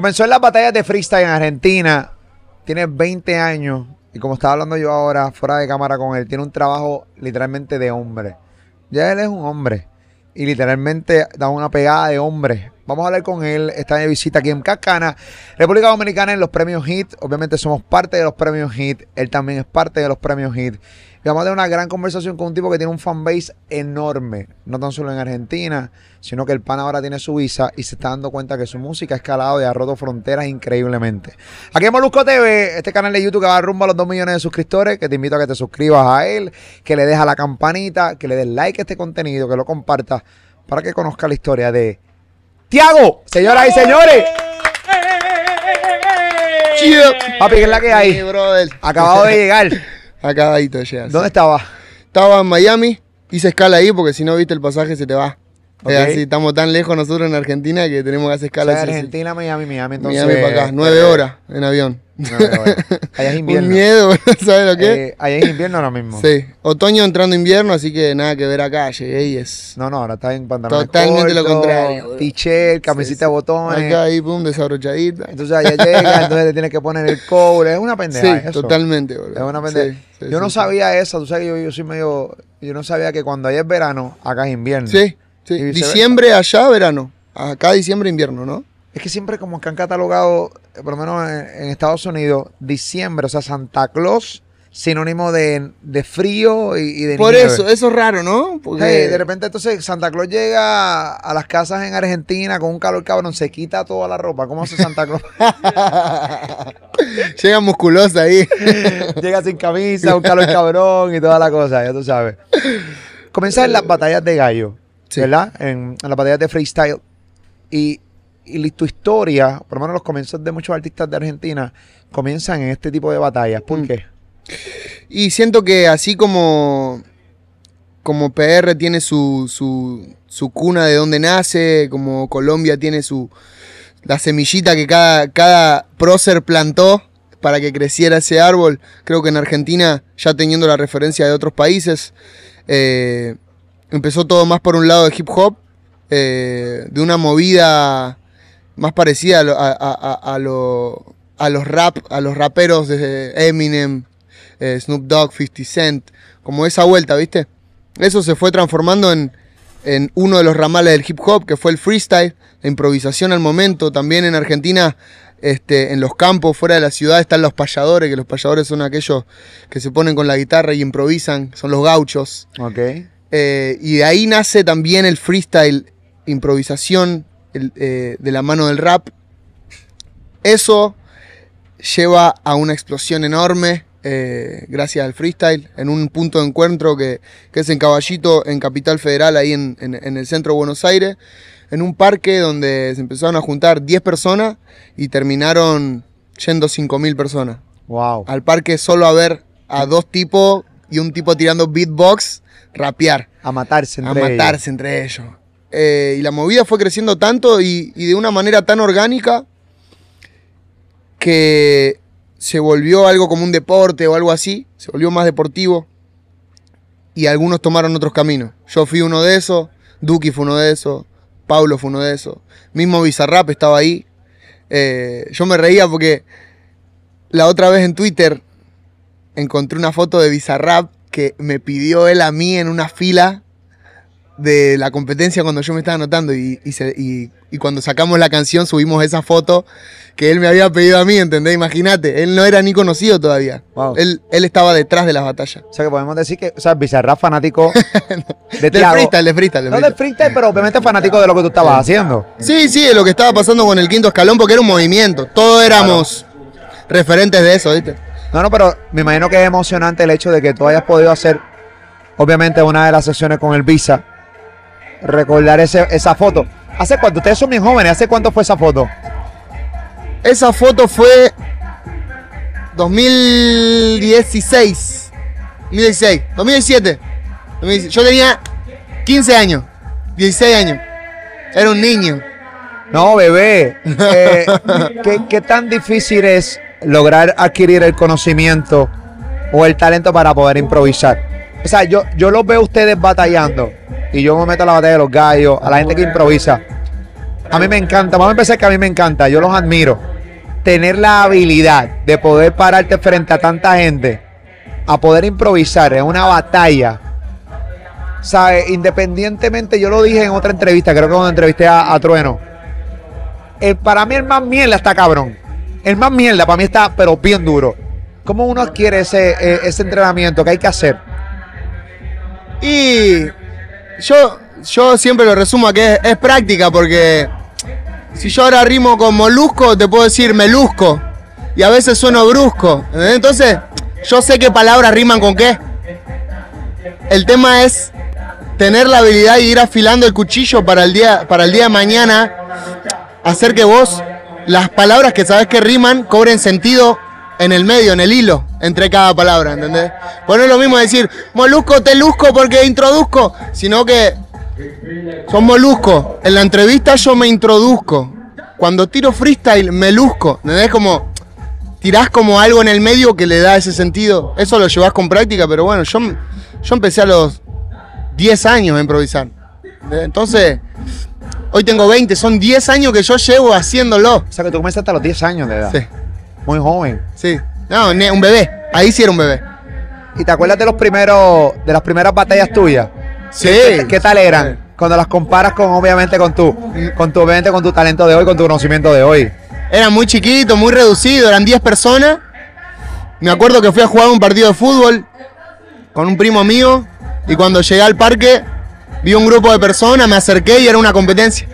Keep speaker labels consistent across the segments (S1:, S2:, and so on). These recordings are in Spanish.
S1: Comenzó en las batallas de freestyle en Argentina. Tiene 20 años. Y como estaba hablando yo ahora, fuera de cámara con él, tiene un trabajo literalmente de hombre. Ya él es un hombre. Y literalmente da una pegada de hombre. Vamos a hablar con él. Está de visita aquí en Cacana, República Dominicana, en los premios HIT. Obviamente somos parte de los premios HIT. Él también es parte de los premios HIT. Y vamos a tener una gran conversación con un tipo que tiene un fanbase enorme, no tan solo en Argentina, sino que el pan ahora tiene su visa y se está dando cuenta que su música ha escalado y ha roto fronteras increíblemente. Aquí en Molusco TV, este canal de YouTube que va rumbo a los 2 millones de suscriptores, que te invito a que te suscribas a él, que le des a la campanita, que le des like a este contenido, que lo compartas, para que conozca la historia de Tiago, señoras y señores. Papi, ¿qué es la que hay? Acabado de llegar.
S2: Acabadito de llegar.
S1: ¿Dónde estaba?
S2: Estaba en Miami. Hice escala ahí porque si no viste el pasaje se te va. Okay. así estamos tan lejos nosotros en Argentina que tenemos que hacer escala.
S1: O sea, Argentina, Miami, Miami. Entonces,
S2: Miami para acá, nueve horas en avión.
S1: Allá es invierno.
S2: Un miedo, ¿sabes lo que?
S1: Eh, allá es invierno ahora mismo.
S2: Sí, otoño entrando invierno, así que nada que ver acá. Llegué y es.
S1: No, no, ahora está en pantalones
S2: Totalmente lo contrario.
S1: T-shirt, camisita de botones.
S2: Acá ahí, pum, desabrochadita.
S1: Entonces allá llega, entonces le tienes que poner el cobre. Es una pendeja.
S2: Sí, eso. totalmente, bro.
S1: Es una pendeja. Sí, yo no sabía eso, tú sabes que yo, yo soy medio. Yo no sabía que cuando allá es verano, acá es invierno.
S2: Sí, sí. Diciembre allá, verano. Acá diciembre, invierno, ¿no?
S1: Es que siempre como que han catalogado, por lo menos en, Estados Unidos, diciembre, o sea, Santa Claus, sinónimo de, de frío y, y, de
S2: Por
S1: nieve.
S2: eso, eso es raro, ¿no?
S1: Porque hey, de repente entonces Santa Claus llega a las casas en Argentina con un calor cabrón, se quita toda la ropa. ¿Cómo hace Santa Claus?
S2: llega musculosa ahí.
S1: llega sin camisa, un calor cabrón y toda la cosa, ya tú sabes. Comienza en las batallas de gallo, sí. ¿verdad? En, en las batallas de freestyle. Y y tu historia, por lo menos los comienzos de muchos artistas de Argentina, comienzan en este tipo de batallas. ¿Por mm. qué?
S2: Y siento que así como, como PR tiene su, su, su, cuna de donde nace, como Colombia tiene su la semillita que cada, cada prócer plantó para que creciera ese árbol, creo que en Argentina, ya teniendo la referencia de otros países, eh, empezó todo más por un lado de hip hop, eh, de una movida más parecida a, lo, a, a, a, lo, a los rap, a los raperos de Eminem, eh, Snoop Dogg, 50 Cent, como esa vuelta, ¿viste? Eso se fue transformando en, en uno de los ramales del hip hop, que fue el freestyle, la improvisación al momento. También en Argentina, este, en los campos, fuera de la ciudad, están los payadores, que los payadores son aquellos que se ponen con la guitarra y improvisan, son los gauchos.
S1: Ok.
S2: Eh, y de ahí nace también el freestyle, improvisación, el, eh, de la mano del rap. Eso lleva a una explosión enorme eh, gracias al freestyle en un punto de encuentro que, que, es en Caballito, en Capital Federal, ahí en, en, en, el centro de Buenos Aires, en un parque donde se empezaron a juntar 10 personas y terminaron yendo 5.000 personas.
S1: Wow.
S2: Al parque solo a ver a dos tipos y un tipo tirando beatbox, rapear.
S1: A matarse entre
S2: A matarse
S1: ellos.
S2: entre ellos. Eh, y la movida fue creciendo tanto y, de una manera tan orgánica que se volvió algo como un deporte o algo así, se volvió más deportivo y algunos tomaron otros caminos. Yo fui uno de esos, Duki fue uno de esos, Paulo fue uno de esos, mismo Bizarrap estaba ahí. Eh, yo me reía porque la otra vez en Twitter encontré una foto de Bizarrap que me pidió él a mí en una fila de la competencia cuando yo me estaba anotando y, y, se, y, y, cuando sacamos la canción subimos esa foto que él me había pedido a mí, ¿entendés? Imagínate, él no era ni conocido todavía.
S1: Wow.
S2: Él, él, estaba detrás de las batallas.
S1: O sea que podemos decir que, o sea, Bizarrap fanático
S2: de del freestyle, de freestyle.
S1: No del freestyle, pero obviamente fanático de lo que tú estabas haciendo.
S2: Sí, sí, de lo que estaba pasando con el quinto escalón porque era un movimiento. Todos éramos claro. referentes de eso, ¿viste?
S1: No, no, pero me imagino que es emocionante el hecho de que tú hayas podido hacer, obviamente, una de las sesiones con el Visa recordar ese, esa foto. ¿Hace cuánto? Ustedes son bien jóvenes. ¿Hace cuánto fue esa foto?
S2: Esa foto fue 2016. 2016. 2017. 2017. Yo tenía 15 años. 16 años. Era un niño.
S1: No, bebé. Eh, ¿qué, ¿Qué tan difícil es lograr adquirir el conocimiento o el talento para poder improvisar? O sea, yo, yo los veo a ustedes batallando y yo me meto a la batalla de los gallos, a la gente que improvisa. a mí me encanta, vamos a empezar que a mí me encanta, yo los admiro. Tener la habilidad de poder pararte frente a tanta gente, a poder improvisar en una batalla. ¿Sabes? Independientemente, yo lo dije en otra entrevista, creo que cuando entrevisté a, a Trueno. El, para mí el más mierda está cabrón. El más mierda para mí está, pero bien duro. ¿Cómo uno adquiere ese, eh, ese entrenamiento? ¿Qué hay que hacer?
S2: Y yo, yo siempre lo resumo a que es, práctica, porque si yo ahora rimo con molusco, te puedo decir melusco. Y a veces sueno brusco. Entonces, yo sé qué palabras riman con qué. El tema es tener la habilidad de ir afilando el cuchillo para el día, para el día de mañana, hacer que vos las palabras que sabes que riman cobren sentido en el medio, en el hilo, entre cada palabra, ¿entendés? Pues no es lo mismo decir molusco, te luzco porque introduzco, sino que son molusco. En la entrevista yo me introduzco. Cuando tiro freestyle me luzco, ¿entendés? Como tirás como algo en el medio que le da ese sentido. Eso lo llevas con práctica, pero bueno, yo, yo empecé a los 10 años a improvisar. Entonces, hoy tengo 20, son 10 años que yo llevo haciéndolo.
S1: O sea, que tú comenzaste a los 10 años de edad.
S2: Sí,
S1: Muy joven.
S2: sí. No, un bebé. Ahí sí era un bebé.
S1: ¿Y te acuerdas de los primeros, de las primeras batallas tuyas?
S2: Sí.
S1: ¿Qué, qué tal eran? Cuando las comparas con, obviamente, con tu, con tu, obviamente, con tu talento de hoy, con tu conocimiento de hoy.
S2: Era muy chiquito, muy reducido, eran 10 personas. Me acuerdo que fui a jugar un partido de fútbol con un primo mío y cuando llegué al parque vi un grupo de personas, me acerqué y era una competencia.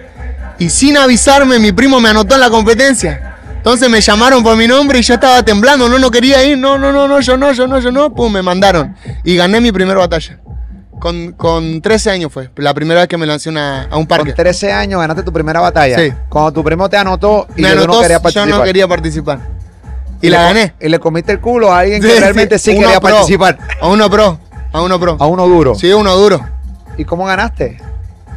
S2: Y sin avisarme mi primo me anotó en la competencia. Entonces me llamaron por mi nombre y yo estaba temblando, no, no quería ir, no, no, no, no, yo no, yo no, yo no, pum, me mandaron. Y gané mi primera batalla. Con, con 13 años fue, la primera vez que me lancé una- a un parque.
S1: Con 13 años ganaste tu primera batalla.
S2: Sí.
S1: Cuando tu primo te anotó y
S2: me anotó,
S1: no querías
S2: yo
S1: participar.
S2: no quería participar. Y, la gané.
S1: Y le comiste el culo a alguien que realmente sí, quería
S2: pro.
S1: participar.
S2: A uno pro, a uno pro.
S1: A uno duro.
S2: Sí, uno duro.
S1: ¿Y cómo ganaste?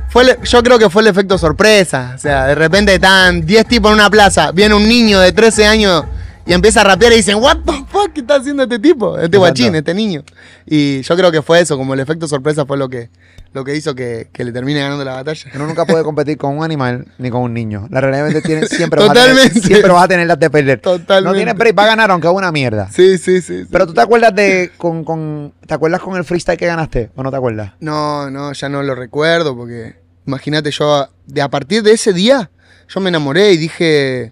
S2: Fue el- yo creo que fue el efecto sorpresa. O sea, de repente están 10 tipos en una plaza, viene un niño de 13 años y empieza a rapear y dicen, ¿What the fuck? ¿Qué está haciendo este tipo? Este guachín, este niño. Y yo creo que fue eso, como el efecto sorpresa fue lo que, lo que hizo que, que le termine ganando la batalla.
S1: Uno nunca puede competir con un animal ni con un niño. La realidad es que tiene, siempre, vas a tener, siempre vas a tener las de perder.
S2: Totalmente.
S1: No tienes break, va a ganar aunque es una mierda.
S2: Sí, sí, sí. sí.
S1: Pero tú te acuerdas de con, con ¿te acuerdas con el freestyle que ganaste o no te acuerdas?
S2: No, no, ya no lo recuerdo porque imagínate yo, de a partir de ese día, yo me enamoré y dije,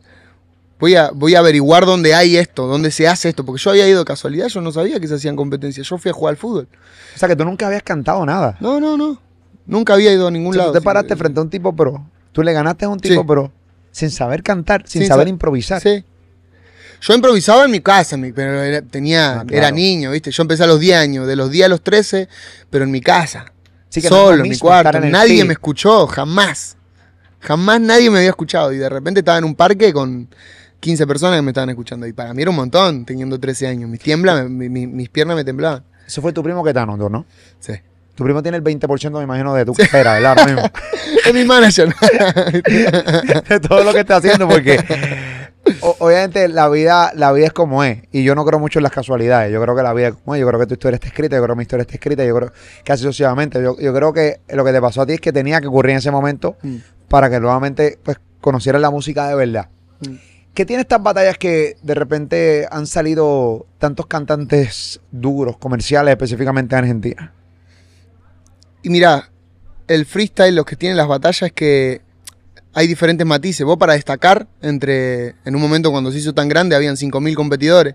S2: voy a, voy a averiguar dónde hay esto, dónde se hace esto, porque yo había ido de casualidad, yo no sabía que se hacían competencias, yo fui a jugar al fútbol.
S1: O sea que tú nunca habías cantado nada.
S2: No, no, no, nunca había ido a ningún
S1: O sea,
S2: lado.
S1: tú te paraste
S2: Sí,
S1: frente a un tipo pro. Tú le ganaste a un tipo
S2: Sí.
S1: pro sin saber cantar, sin,
S2: Sin
S1: saber
S2: sa-
S1: improvisar.
S2: Sí. Yo improvisaba en mi casa, pero era, tenía,
S1: Ah, claro.
S2: era niño, ¿viste? Yo empecé a los 10 años, de los 10 a los 13, pero en mi casa.
S1: Sí, que no es lo
S2: solo, en mi cuarto.
S1: en
S2: Nadie me escuchó, jamás. Jamás nadie me había escuchado. Y de repente estaba en un parque con 15 personas que me estaban escuchando. Y para mí era un montón, teniendo 13 años. Mis, tiembla, mi- mi- mis piernas me temblaban.
S1: Ese fue tu primo que te anotó, ¿no?
S2: Sí.
S1: Tu primo tiene el 20%, me imagino, de tu carrera, ¿verdad? Ahora mismo.
S2: Es mi manager.
S1: de todo lo que está haciendo, porque o- obviamente la vida, la vida es como es. Y yo no creo mucho en las casualidades. Yo creo que la vida es como es. Yo creo que tu historia está escrita, yo creo que mi historia está escrita, yo creo que así sucesivamente. Yo, yo creo que lo que te pasó a ti es que tenía que ocurrir en ese momento
S2: Mm.
S1: para que nuevamente pues, conocieras la música de verdad.
S2: Mm.
S1: ¿Qué tiene estas batallas que de repente han salido tantos cantantes duros, comerciales, específicamente en Argentina?
S2: Y mira, el freestyle, lo que tiene las batallas es que hay diferentes matices. Vos para destacar, entre en un momento cuando se hizo tan grande, habían 5.000 competidores.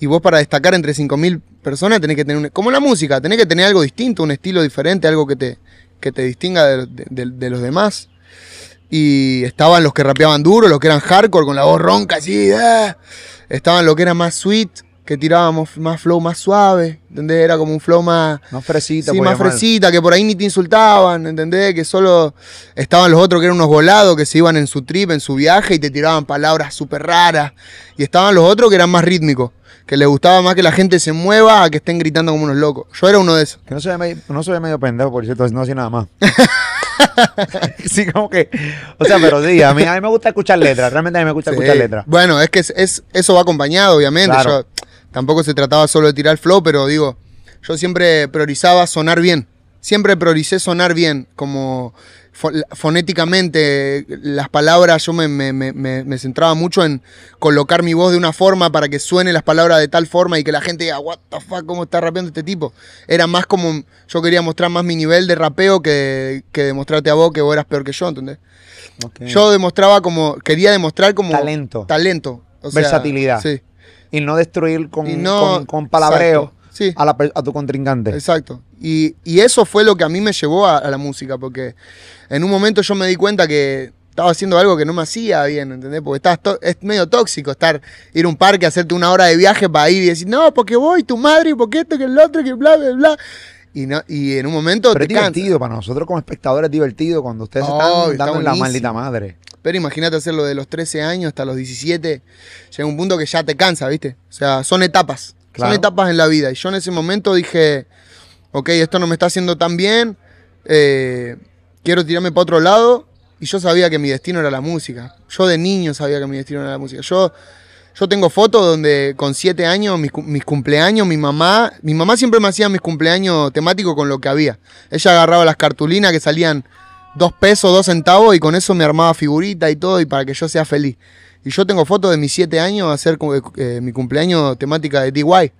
S2: Y vos para destacar entre 5.000 personas tenés que tener, un- como la música, tenés que tener algo distinto, un estilo diferente, algo que te, que te distinga de, los demás. Y estaban los que rapeaban duro, los que eran hardcore, con la voz ronca así. ¡ah! Estaban los que eran más sweet, que tirábamos más flow más suave. ¿Entendés? Era como un flow más,
S1: No fresita,
S2: Sí, más
S1: llamar.
S2: fresita, que por ahí ni te insultaban, ¿entendés? Que solo estaban los otros que eran unos volados, que se iban en su trip, en su viaje y te tiraban palabras súper raras. Y estaban los otros que eran más rítmicos, que les gustaba más que la gente se mueva a que estén gritando como unos locos. Yo era uno de esos.
S1: Que no se ve medio, no medio pendejo, por cierto, no hacía nada más. sí, como que. O sea, pero sí, a mí, a mí me gusta escuchar letras. Realmente a mí me gusta
S2: Sí.
S1: escuchar letras.
S2: Bueno, es que es, es- eso va acompañado, obviamente.
S1: Claro.
S2: Yo, tampoco se trataba solo de tirar flow, pero digo, yo siempre priorizaba sonar bien. siempre prioricé sonar bien, como fonéticamente, las palabras, yo me, me- me- me- centraba mucho en colocar mi voz de una forma para que suene las palabras de tal forma y que la gente diga, what the fuck, ¿cómo está rapeando este tipo? Era más como, yo quería mostrar más mi nivel de rapeo que, que demostrarte a vos que vos eras peor que yo, ¿entendés? Yo demostraba como, quería demostrar como...
S1: Talento.
S2: Talento. o sea,
S1: Versatilidad.
S2: Sí.
S1: Y no destruir con,
S2: no-
S1: con, con palabreo
S2: exacto, sí.
S1: a, la a tu contrincante.
S2: Exacto. Y, y eso fue lo que a mí me llevó a, a la música, porque en un momento yo me di cuenta que estaba haciendo algo que no me hacía bien, ¿entendés? Porque estás es medio tóxico estar, ir a un parque, hacerte una hora de viaje para ir y decir, no, porque voy, tu madre, y porque esto, que el otro, que bla, bla, bla. Y, no, y en un momento
S1: Pero es
S2: cansa.
S1: divertido, para nosotros como espectadores es divertido cuando ustedes
S2: Oh,
S1: están
S2: está
S1: dando la maldita madre.
S2: Pero imagínate hacerlo de los 13 años hasta los 17. Llega un punto que ya te cansa, ¿viste? O sea, son etapas.
S1: Claro.
S2: Son etapas en la vida. Y yo en ese momento dije, ok, esto no me está haciendo tan bien. eh, quiero tirarme para otro lado. Y yo sabía que mi destino era la música. Yo de niño sabía que mi destino era la música. Yo, yo tengo fotos donde con 7 años, mis, mis cumpleaños, mi mamá, mi mamá siempre me hacía mis cumpleaños temáticos con lo que había. Ella agarraba las cartulinas que salían dos pesos, dos centavos y con eso me armaba figurita y todo y para que yo sea feliz. Y yo tengo fotos de mis siete años hacer como, eh, mi cumpleaños temática de DY.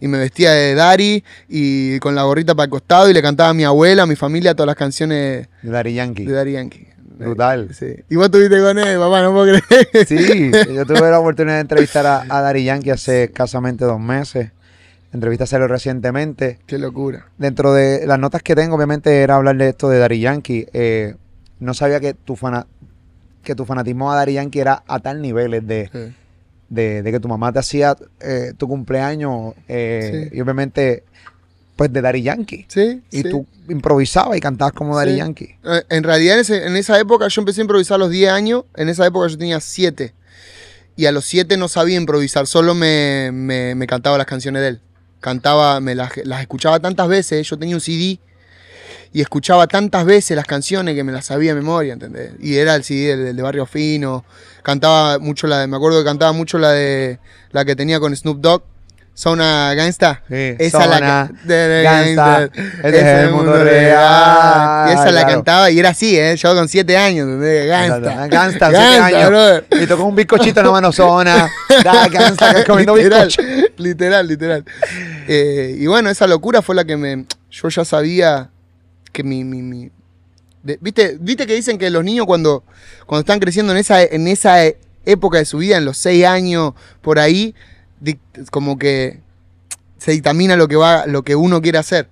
S2: Y me vestía de Dari y con la gorrita para el costado y le cantaba a mi abuela, a mi familia, todas las canciones
S1: De Daddy Yankee.
S2: de Daddy Yankee.
S1: Brutal.
S2: Sí. Y vos estuviste con él, papá, no puedo creer.
S1: Sí, yo tuve la oportunidad de entrevistar a, a Daddy Yankee hace escasamente dos meses. Entrevista salió recientemente.
S2: Qué locura.
S1: Dentro de las notas que tengo, obviamente, era hablar de esto de Daddy Yankee. Eh, no sabía que tu, fana, que tu fanatismo a Daddy Yankee era a tal niveles de,
S2: Sí.
S1: de, de que tu mamá te hacía eh, tu cumpleaños eh,
S2: Sí.
S1: y obviamente, pues de Daddy Yankee.
S2: Sí,
S1: Y
S2: sí.
S1: tú improvisabas y cantabas como Daddy
S2: Sí.
S1: Yankee.
S2: Eh, En realidad, en, ese- en esa época yo empecé a improvisar a los 10 años. En esa época yo tenía 7. Y a los 7 no sabía improvisar, solo me, me- me cantaba las canciones de él. Cantaba, me las, las escuchaba tantas veces. Yo tenía un CD y escuchaba tantas veces las canciones que me las sabía de memoria, ¿entendés? Y era el CD del, de Barrio Fino. Cantaba mucho la de, me acuerdo que cantaba mucho la de, la que tenía con Snoop Dogg. Zona Gangsta.
S1: Sí,
S2: Esa la
S1: Zona
S2: que- de- de
S1: Gangsta,
S2: Gangsta.
S1: es el mundo real.
S2: Y esa la
S1: Claro.
S2: cantaba y era así, ¿eh? Yo con 7 años, ¿entendés? Gangsta.
S1: Gangsta, siete
S2: Gangsta,
S1: años.
S2: brother.
S1: Y tocó un bizcochito en la mano zona. Da, Gangsta, comiendo
S2: literal,
S1: bizcocho.
S2: literal, literal. Eh, y bueno, esa locura fue la que me. Yo ya sabía que mi. mi- mi- de- ¿viste, ¿Viste que dicen que los niños cuando, cuando están creciendo en esa, en esa época de su vida, en los 6 años, por ahí, como que se dictamina lo que, va, lo que uno quiere hacer?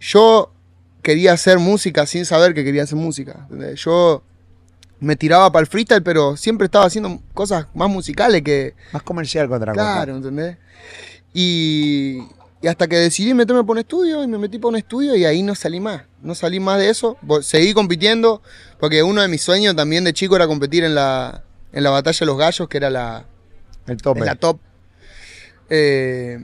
S2: Yo quería hacer música sin saber que quería hacer música. Yo me tiraba para el freestyle, pero siempre estaba haciendo cosas más musicales que,
S1: Más comercial otra
S2: Claro, ¿entendés? Y, y hasta que decidí meterme por un estudio y me metí por un estudio y ahí no salí más. No salí más de eso. Seguí compitiendo porque uno de mis sueños también de chico era competir en la, en la batalla de los gallos, que era la.
S1: El tope.
S2: la top. Eh,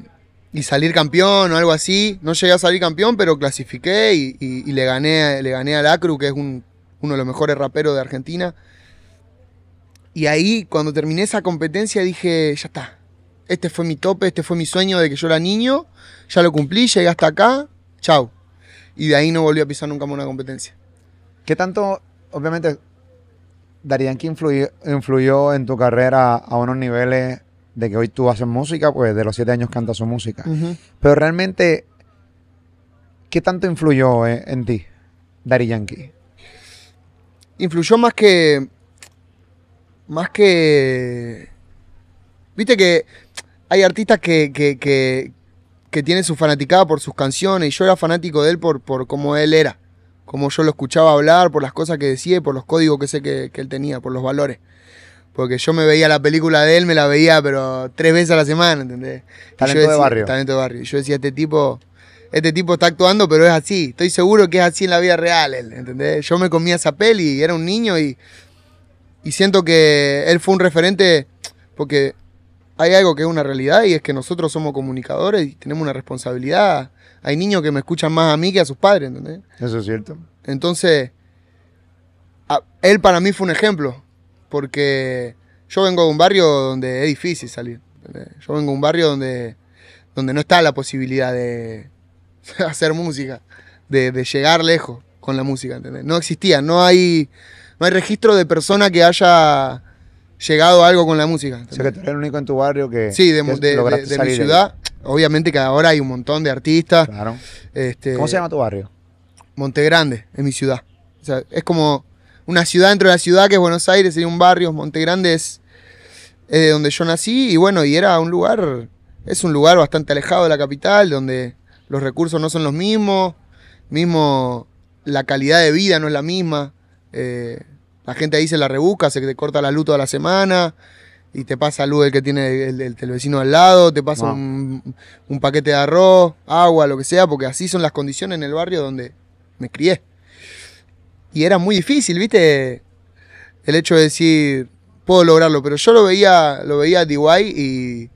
S2: y salir campeón o algo así. No llegué a salir campeón, pero clasifiqué y, y- y le, gané, le gané al Acru, que es un- uno de los mejores raperos de Argentina. Y ahí, cuando terminé esa competencia, dije, ya está. Este fue mi tope, este fue mi sueño de que yo era niño. Ya lo cumplí, llegué hasta acá. Chau. Y de ahí no volví a pisar nunca más una competencia.
S1: ¿Qué tanto, obviamente, Daddy Yankee influyó, influyó en tu carrera a unos niveles de que hoy tú haces música? Pues de los siete años cantas su música. Pero realmente, ¿qué tanto influyó eh, en ti, Daddy Yankee?
S2: influyó más que. Más que. Viste que hay artistas que, que, que, que tienen su fanaticada por sus canciones. Y yo era fanático de él por, por cómo él era. Como yo lo escuchaba hablar, por las cosas que decía, y por los códigos que sé que, que él tenía, por los valores. Porque yo me veía la película de él, me la veía, pero tres veces a la semana, ¿entendés?
S1: Talento de
S2: decía-
S1: barrio.
S2: Talento de barrio. Y yo decía, este tipo, este tipo está actuando, pero es así. Estoy seguro que es así en la vida real, él, ¿entendés? Yo me comía esa peli y era un niño y, y siento que él fue un referente porque hay algo que es una realidad y es que nosotros somos comunicadores y tenemos una responsabilidad. Hay niños que me escuchan más a mí que a sus padres, ¿entendés?
S1: Eso es cierto.
S2: Entonces, a- él para mí fue un ejemplo, porque yo vengo de un barrio donde es difícil salir. ¿entendés? Yo vengo de un barrio donde, donde no está la posibilidad de hacer música. de, de llegar lejos con la música, ¿entendés? No existía, no hay, no hay registro de persona que haya llegado a algo con la música.
S1: O sea, que tú eres el único en tu barrio que,
S2: Sí, de,
S1: que
S2: de- de-
S1: lograste
S2: de mi ciudad. Obviamente que ahora hay un montón de artistas.
S1: Claro.
S2: Este,
S1: ¿Cómo se llama tu barrio?
S2: Montegrande, es mi ciudad. O sea, es como una ciudad dentro de la ciudad que es Buenos Aires, sería un barrio. Montegrande es, es de donde yo nací y bueno, y era un lugar, es un lugar bastante alejado de la capital, donde los recursos no son los mismos, mismo la calidad de vida no es la misma. eh, la gente ahí se la rebusca, se te corta la luz toda la semana y te pasa luz el que tiene el, el- el vecino al lado, te pasa
S1: Wow.
S2: un, un paquete de arroz, agua, lo que sea, porque así son las condiciones en el barrio donde me crié. Y era muy difícil, ¿viste? El hecho de decir, puedo lograrlo, pero yo lo veía, lo veía a DY y,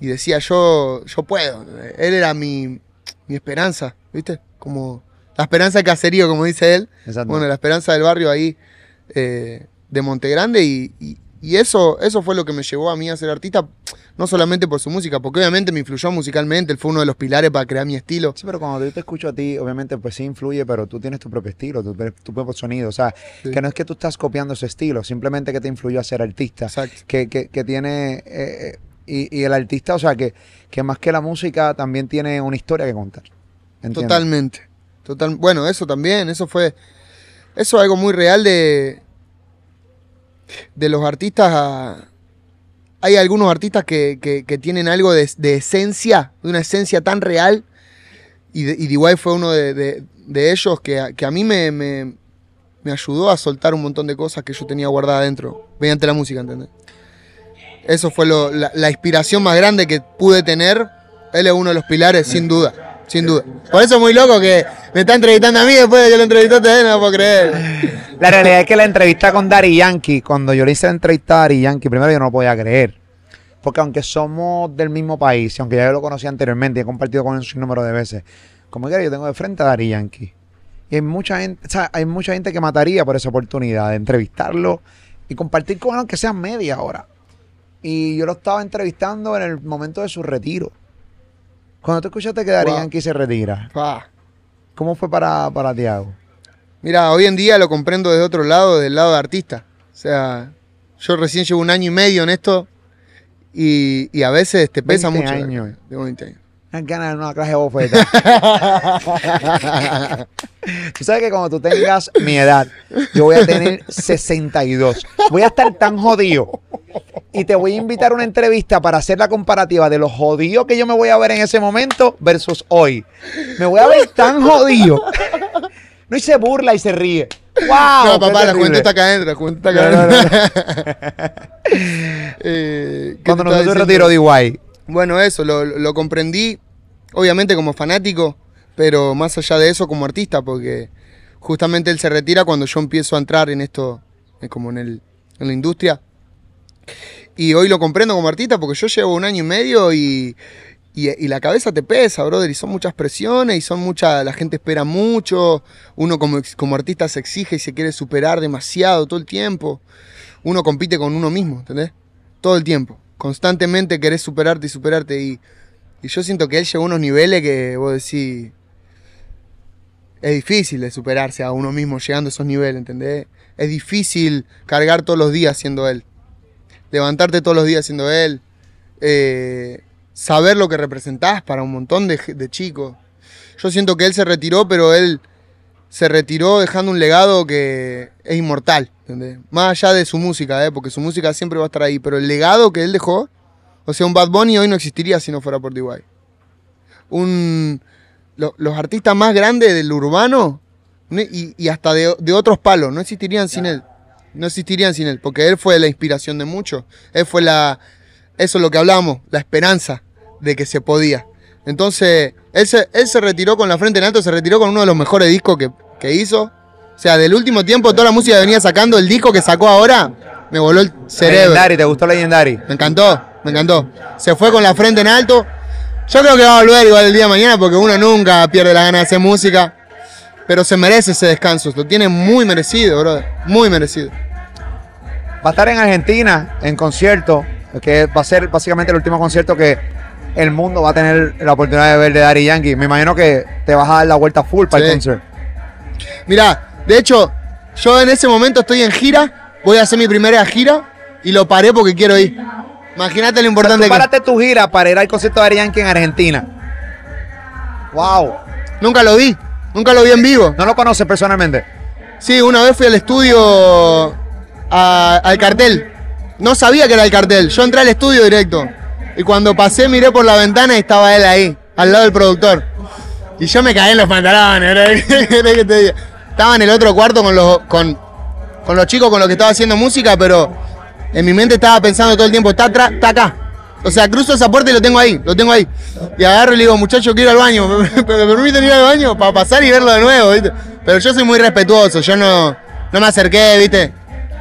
S2: y decía, yo, yo puedo. Él era mi, mi esperanza, ¿viste? Como la esperanza de caserío, como dice él.
S1: Exacto.
S2: Bueno, la esperanza del barrio ahí eh, de Montegrande y, y, y eso, eso fue lo que me llevó a mí a ser artista, no solamente por su música, porque obviamente me influyó musicalmente, él fue uno de los pilares para crear mi estilo.
S1: Sí, pero cuando yo te escucho a ti, obviamente, pues sí influye, pero tú tienes tu propio estilo, tu, tu propio sonido. O sea,
S2: Sí.
S1: que no es que tú estás copiando ese estilo, simplemente que te influyó a ser artista.
S2: Exacto.
S1: Que, que, que tiene. eh, y, y el artista, o sea, que, que más que la música, también tiene una historia que contar. ¿Entiendes?
S2: Totalmente. Total, bueno, eso también, eso fue. Eso es algo muy real de. De los artistas. a- hay algunos artistas que, que- tienen algo de, esencia, de una esencia tan real. Y, de, y D.Y. fue uno de, de- ellos que, a- que a mí me, me, ayudó a soltar un montón de cosas que yo tenía guardadas adentro, mediante la música, ¿entendés? Eso fue lo- la inspiración más grande que pude tener. Él es uno de los pilares, sin duda. Sin duda. Por eso es muy loco que me está entrevistando a mí después de que lo entrevistaste a él, no lo puedo creer.
S1: La realidad es que la entrevista con Dari Yankee, cuando yo le hice la entrevista a Dari Yankee, primero yo no lo podía creer. Porque aunque somos del mismo país, y aunque ya yo lo conocía anteriormente y he compartido con él un número de veces, como que yo tengo de frente a Dari Yankee. Y hay mucha gente, o sea, hay mucha gente que mataría por esa oportunidad de entrevistarlo y compartir con él aunque sea media hora. Y yo lo estaba entrevistando en el momento de su retiro. Cuando tú escuchaste que Dari
S2: Wow.
S1: Yankee se retira. ¿cómo fue para, para Tiago?
S2: Mira, hoy en día lo comprendo desde otro lado, del lado de artista. O sea, yo recién llevo un año y medio en esto y, y a veces te pesa
S1: 20
S2: mucho.
S1: años.
S2: Tengo 20 años.
S1: Ganas de una clase de bofeta. tú sabes que cuando tú tengas mi edad, yo voy a tener 62. Voy a estar tan jodido. Y te voy a invitar a una entrevista para hacer la comparativa de lo jodido que yo me voy a ver en ese momento versus hoy. Me voy a ver tan jodido. No, y se burla y se ríe. ¡Wow!
S2: no, papá, la juventud está acá adentro, la juventud está acá adentro. Eh, ¿qué
S1: Cuando nosotros retiro de Iguay.
S2: Bueno, eso, lo, lo comprendí, obviamente como fanático, pero más allá de eso como artista, porque justamente él se retira cuando yo empiezo a entrar en esto, eh, como en, el, en la industria. Y hoy lo comprendo como artista porque yo llevo un año y medio y, y, la cabeza te pesa, brother, y son muchas presiones y son muchas, la gente espera mucho, uno como, como artista se exige y se quiere superar demasiado todo el tiempo, uno compite con uno mismo, ¿entendés? Todo el tiempo, constantemente querés superarte y superarte y, y yo siento que él llegó a unos niveles que vos decís, es difícil de superarse a uno mismo llegando a esos niveles, ¿entendés? Es difícil cargar todos los días siendo él. Levantarte todos los días siendo él. eh, saber lo que representás para un montón de, chicos. Yo siento que él se retiró, pero él se retiró dejando un legado que es inmortal, ¿entendés? Más allá de su música, ¿eh? porque su música siempre va a estar ahí, pero el legado que él dejó, o sea, un Bad Bunny hoy no existiría si no fuera por DY. Un, lo- los artistas más grandes del urbano no- y, y hasta de, de otros palos no existirían sin él. No existirían sin él, porque él fue la inspiración de muchos. Él fue la. Eso es lo que hablamos, la esperanza de que se podía. Entonces, él se, él se retiró con la frente en alto, se retiró con uno de los mejores discos que, que hizo. O sea, del último tiempo, toda la música que venía sacando, el disco que sacó ahora, me voló el cerebro.
S1: Legendary, ¿te gustó Legendary?
S2: Me encantó, me encantó. Se fue con la frente en alto. Yo creo que va a volver igual el día de mañana porque uno nunca pierde la gana de hacer música. Pero se merece ese descanso. Lo tiene muy merecido, brother. Muy merecido.
S1: Va a estar en Argentina en concierto, que va a ser básicamente el último concierto que el mundo va a tener la oportunidad de ver de Daddy Yankee. Me imagino que te vas a dar la vuelta full para el
S2: Sí.
S1: concert.
S2: Mirá, de hecho, yo en ese momento estoy en gira, voy a hacer mi primera gira y lo paré porque quiero ir. Imagínate lo importante
S1: Tú
S2: que
S1: paraste tu gira para ir al concierto de Yankee en Argentina. Wow.
S2: Nunca lo vi, nunca lo vi en vivo.
S1: ¿No lo conoces personalmente?
S2: Sí, una vez fui al estudio a- al cartel. No sabía que era el cartel. Yo entré al estudio directo. Y cuando pasé, miré por la ventana y estaba él ahí, al lado del productor. Y yo me caí en los pantalones. Estaba en el otro cuarto con los, con, con los chicos con los que estaba haciendo música, pero en mi mente estaba pensando todo el tiempo, está, está acá. O sea, cruzo esa puerta y lo tengo ahí, lo tengo ahí. Y agarro y le digo, muchacho, quiero ir al baño. ¿Me, me permiten ir al baño? Para pasar y verlo de nuevo, ¿viste? Pero yo soy muy respetuoso, yo no, no me acerqué, ¿viste?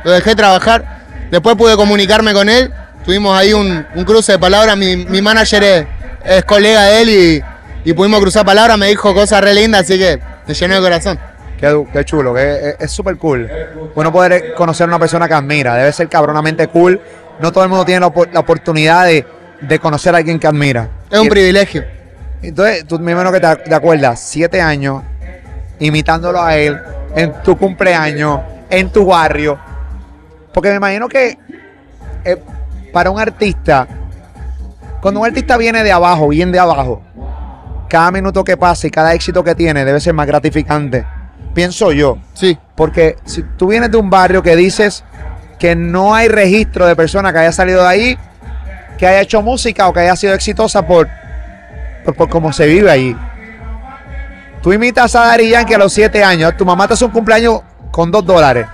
S2: Lo dejé trabajar. Después pude comunicarme con él. Tuvimos ahí un, un cruce de palabras. Mi, mi manager es, es colega de él y, y pudimos cruzar palabras. Me dijo cosas re lindas, así que me llenó el corazón.
S1: Qué, chulo, que es- súper cool. Uno poder conocer a una persona que admira, debe ser cabronamente cool. No todo el mundo tiene la, opor- la oportunidad de, de conocer a alguien que admira.
S2: Es un
S1: Y-
S2: privilegio.
S1: Entonces, tú imagino que te, te acuerdas, siete años, imitándolo a él, en tu cumpleaños, en tu barrio. Porque me imagino que eh, para un artista, cuando un artista viene de abajo, bien de abajo, cada minuto que pasa y cada éxito que tiene debe ser más gratificante. Pienso yo.
S2: Sí,
S1: Porque si tú vienes de un barrio que dices que no hay registro de persona que haya salido de ahí, que haya hecho música o que haya sido exitosa por, por, por cómo se vive ahí. Tú imitas a Dari Yankee a los 7 años, tu mamá te hace un cumpleaños con 2 dólares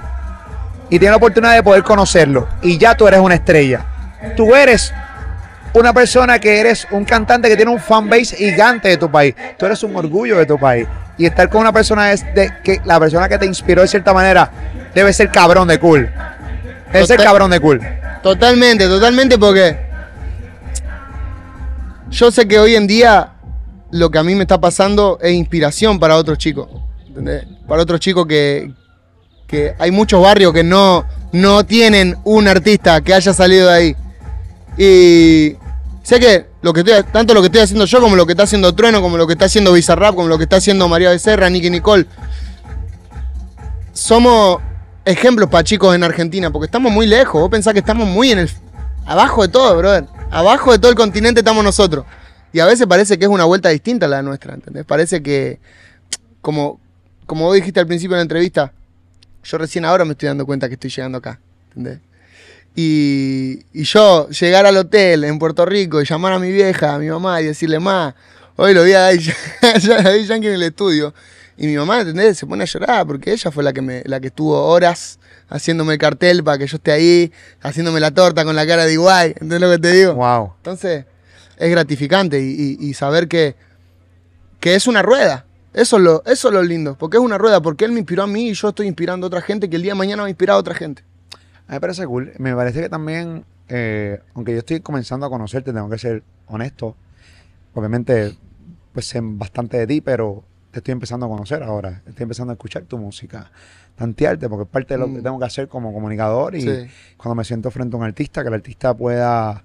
S1: y tienes la oportunidad de poder conocerlo y ya tú eres una estrella. Tú eres una persona que eres un cantante que tiene un fanbase gigante de tu país. Tú eres un orgullo de tu país. Y estar con una persona es de que la persona que te inspiró de cierta manera debe ser cabrón de cool. Debe ser
S2: Total-
S1: cabrón de cool.
S2: Totalmente, totalmente, porque yo sé que hoy en día lo que a mí me está pasando es inspiración para otros chicos. ¿entendés? Para otros chicos que, que hay muchos barrios que no, no tienen un artista que haya salido de ahí. Y sé que, tanto lo que estoy haciendo yo como lo que está haciendo Trueno, como lo que está haciendo Bizarrap, como lo que está haciendo María Becerra, Nicky Nicole, somos ejemplos para chicos en Argentina, porque estamos muy lejos. Vos pensás que estamos muy en el. abajo de todo, brother. Abajo de todo el continente estamos nosotros. Y a veces parece que es una vuelta distinta a la nuestra, ¿entendés? Parece que, como, como vos dijiste al principio de la entrevista, yo recién ahora me estoy dando cuenta que estoy llegando acá, ¿entendés? Y, y yo llegar al hotel en Puerto Rico y llamar a mi vieja, a mi mamá y decirle, ma, hoy lo vi a Daddy Yankee en el estudio. Y mi mamá, ¿entendés? Se pone a llorar porque ella fue la que, me, la que estuvo horas haciéndome el cartel para que yo esté ahí, haciéndome la torta con la cara de igual, ¿entendés lo que te digo?
S1: Wow.
S2: Entonces, es gratificante y, y- y saber que, que es una rueda. Eso es, lo, eso es lo lindo, porque es una rueda, porque él me inspiró a mí y yo estoy inspirando a otra gente que el día de mañana va a inspirar a otra gente.
S1: A mí me parece cool. Me parece que también, eh, aunque yo estoy comenzando a conocerte, tengo que ser honesto. Obviamente, pues sé bastante de ti, pero te estoy empezando a conocer ahora. Estoy empezando a escuchar tu música, tantearte, porque es parte de lo que
S2: Mm.
S1: tengo que hacer como comunicador y
S2: Sí.
S1: cuando me siento frente a un artista, que el artista pueda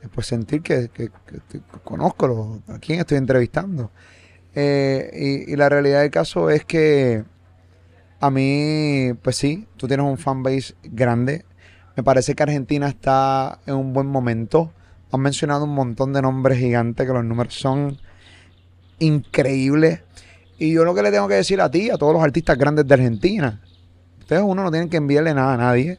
S1: eh, pues, sentir que, que- que- que conozco lo- a quién estoy entrevistando. Eh, y, y la realidad del caso es que a mí, pues sí, tú tienes un fanbase grande. Me parece que Argentina está en un buen momento. Han mencionado un montón de nombres gigantes, que los números son increíbles. Y yo lo que le tengo que decir a ti, a todos los artistas grandes de Argentina, ustedes uno no tienen que enviarle nada a nadie.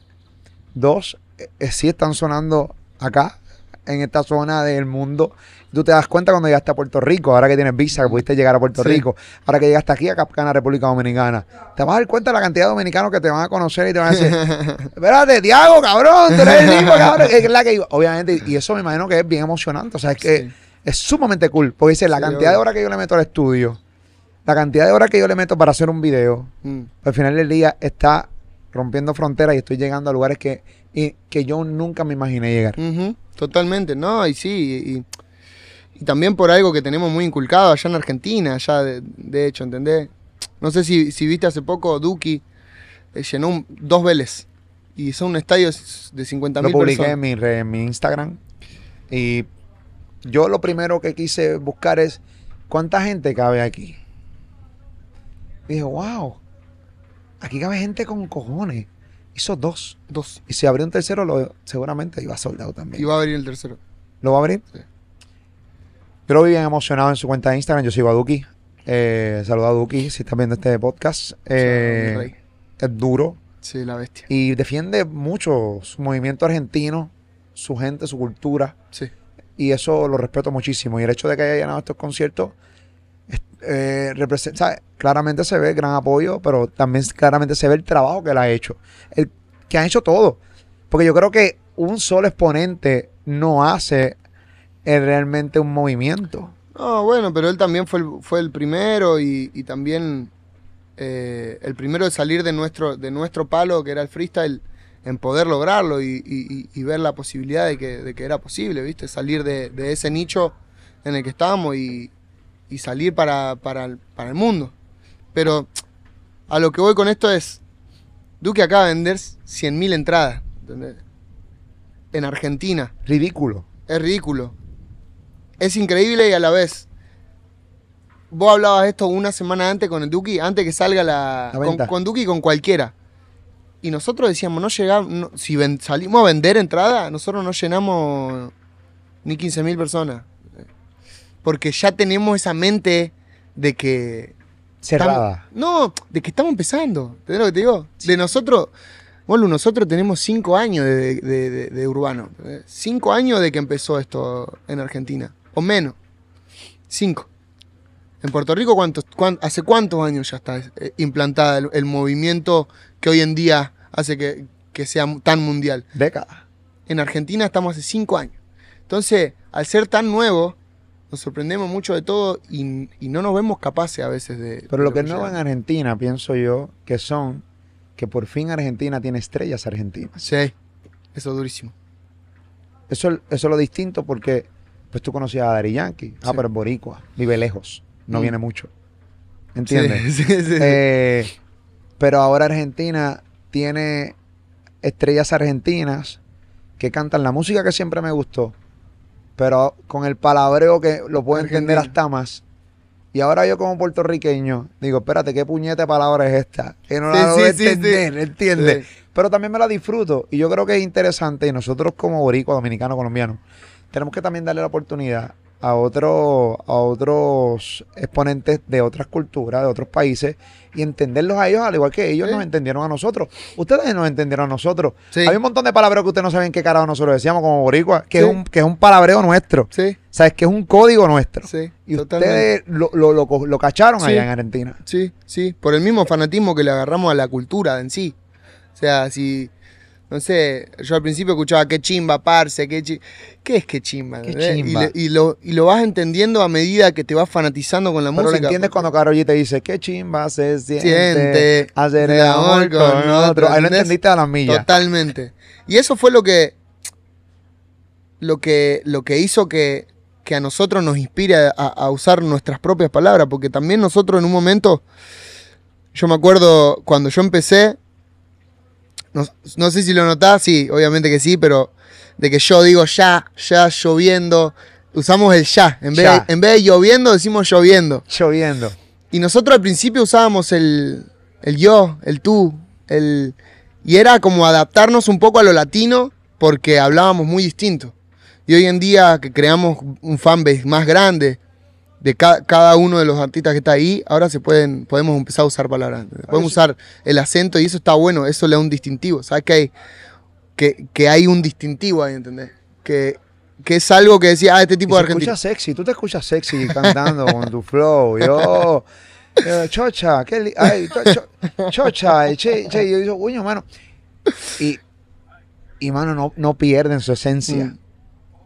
S1: Dos, eh, eh, sí están sonando acá, en esta zona del mundo. Tú te das cuenta cuando llegaste a Puerto Rico, ahora que tienes visa, que pudiste llegar a Puerto
S2: Sí.
S1: Rico, ahora que llegaste aquí a Capcana, República Dominicana. Te vas a dar cuenta de la cantidad de dominicanos que te van a conocer y te van a decir, espérate, Tiago, cabrón, tú eres el mismo, cabrón. Es la que. Obviamente, y eso me imagino que es bien emocionante. O sea, es que
S2: Sí.
S1: es sumamente cool. Porque dice, la
S2: Sí,
S1: cantidad de horas que yo le meto al estudio, la cantidad de horas que yo le meto para hacer un video,
S2: Mm.
S1: al final del día está rompiendo fronteras y estoy llegando a lugares que, y- que yo nunca me imaginé llegar.
S2: Ujú, Totalmente, ¿no? Y sí, y, y también por algo que tenemos muy inculcado allá en Argentina, allá de, de hecho, ¿entendés? No sé si, si viste hace poco, Duki eh, llenó un- dos Vélez y son un estadio de 50
S1: Lo
S2: mil
S1: publiqué
S2: personas.
S1: en mi, re- en mi Instagram y yo lo primero que quise buscar es cuánta gente cabe aquí. Y dije, wow, aquí cabe gente con cojones. Hizo dos.
S2: Dos.
S1: Y si abrió un tercero, lo, seguramente iba soldado también.
S2: Va a venir el tercero.
S1: ¿Lo va a abrir?
S2: Sí.
S1: Yo lo vi bien emocionado en su cuenta de Instagram. Yo sigo a Duki. Eh, saluda a Duki si estás viendo este podcast. Eh, es duro
S2: Sí, la bestia.
S1: y defiende mucho su movimiento argentino, su gente, su cultura.
S2: Sí.
S1: Y eso lo respeto muchísimo. Y el hecho de que haya llenado estos conciertos, eh, representa, claramente se ve gran apoyo, pero también claramente se ve el trabajo que él ha hecho. El, que han hecho todo. Porque yo creo que un solo exponente no hace eh, realmente un movimiento.
S2: No, bueno, pero él también fue el, fue el primero y, también eh, el primero de salir de nuestro, de nuestro palo, que era el freestyle, en poder lograrlo y ver la posibilidad de que, de que era posible, ¿viste? Salir de, de ese nicho en el que estábamos y, y salir para, para, el, para el mundo. Pero a lo que voy con esto es, Duque acaba de vender 100.000 entradas, ¿entendés? En Argentina.
S1: Ridículo.
S2: Es ridículo. Es increíble y a la vez. Vos hablabas esto una semana antes con el Duki, antes que salga la.
S1: La
S2: con, Duki y con cualquiera. Y nosotros decíamos, no llegamos. no- si ven- salimos a vender entrada, nosotros no llenamos ni 15.000 personas. Porque ya tenemos esa mente de que.
S1: Cerrada.
S2: no, de que estamos empezando. ¿Entendés lo que te digo? De nosotros. Bolu, nosotros tenemos cinco años de, de- de- de urbano. Cinco años de que empezó esto en Argentina. O menos. Cinco. En Puerto Rico, ¿cuántos, cuán- ¿hace cuántos años ya está eh, implantada el, el movimiento que hoy en día hace que, que sea tan mundial?
S1: Década.
S2: En Argentina estamos hace cinco años. Entonces, al ser tan nuevo, nos sorprendemos mucho de todo y, y no nos vemos capaces a veces de...
S1: Pero lo
S2: de
S1: que nuevo en. Argentina, pienso yo, que son que por fin Argentina tiene estrellas argentinas.
S2: Sí, eso es durísimo.
S1: Eso, eso es lo distinto porque pues tú conocías a Dari Yankee. Ah,
S2: Sí.
S1: pero es boricua. Vive lejos. No
S2: Mm.
S1: viene mucho. ¿Entiendes?
S2: Sí, sí, sí.
S1: Eh, pero ahora Argentina tiene estrellas argentinas que cantan la música que siempre me gustó, pero con el palabreo que lo puedo entender hasta más. Y ahora yo como puertorriqueño digo, espérate, ¿qué puñete de palabra es esta? Que no
S2: Sí,
S1: la
S2: sí,
S1: entender, ¿entiendes? Pero también me la disfruto y yo creo que es interesante y nosotros como boricua, dominicano, colombiano, tenemos que también darle la oportunidad a, otro, a otros exponentes de otras culturas, de otros países y entenderlos a ellos al igual que ellos
S2: Sí.
S1: nos entendieron a nosotros. Ustedes nos entendieron a nosotros.
S2: Sí.
S1: Hay un montón de palabras que ustedes no saben qué carajo nosotros decíamos como boricua, que,
S2: Sí.
S1: es, un, que es un palabreo nuestro.
S2: Sí,
S1: ¿Sabes? Que es un código nuestro.
S2: sí,
S1: Y ustedes lo, lo, lo, lo cacharon allá en Argentina.
S2: Sí, sí, por el mismo fanatismo que le agarramos a la cultura en sí. O sea, si, no sé, yo al principio escuchaba qué chimba, parce, qué chi- ¿Qué es qué chimba?
S1: Qué chimba.
S2: le- Y, lo, y lo vas entendiendo a medida que te vas fanatizando con la
S1: Pero
S2: música.
S1: lo entiendes cuando te dice, qué chimba se siente,
S2: Siente
S1: hacer el amor con otro. Ahí lo entendiste a las millas.
S2: Totalmente. Y eso fue lo que lo que, lo que hizo que, que a nosotros nos inspire a, a usar nuestras propias palabras, porque también nosotros en un momento, yo me acuerdo cuando yo empecé, no, no sé si lo notás, sí, obviamente que sí, pero de que yo digo ya, ya lloviendo, usamos el ya, en vez,
S1: Ya.
S2: De, en vez de lloviendo decimos lloviendo.
S1: Lloviendo.
S2: Y nosotros al principio usábamos el, el yo, el tú, el... Y era como adaptarnos un poco a lo latino porque hablábamos muy distinto. Y hoy en día que creamos un fanbase más grande de ca- cada uno de los artistas que está ahí, ahora se pueden, podemos empezar a usar palabras. Podemos usar el acento y eso está bueno, eso le da un distintivo. ¿Sabes que hay, que, que hay un distintivo ahí, ¿entendés? Que, que es algo que decía, ah, este tipo
S1: Y
S2: de argentino.
S1: escucha sexy, tú te escuchas sexy cantando con tu flow. Yo, yo, chocha, qué li- ay, cho- cho- chocha, eh, che, che, yo digo, coño, mano. Y, y mano, no, no pierden su esencia.
S2: Mm.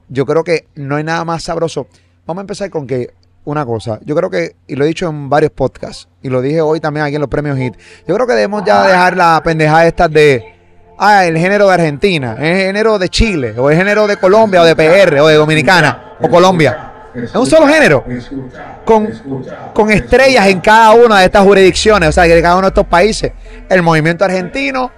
S1: Yo creo que no hay nada más sabroso. Vamos a empezar con que una cosa. Yo creo que, y lo he dicho en varios podcasts, y lo dije hoy también aquí en los premios HIT. Yo creo que debemos ya dejar la pendejada estas de. Ah, el género de Argentina, el género de Chile, o el género de Colombia, o de PR, o de Dominicana, o Colombia. Es un solo género. Con, con estrellas en cada una de estas jurisdicciones, o sea, de cada uno de estos países. El movimiento argentino,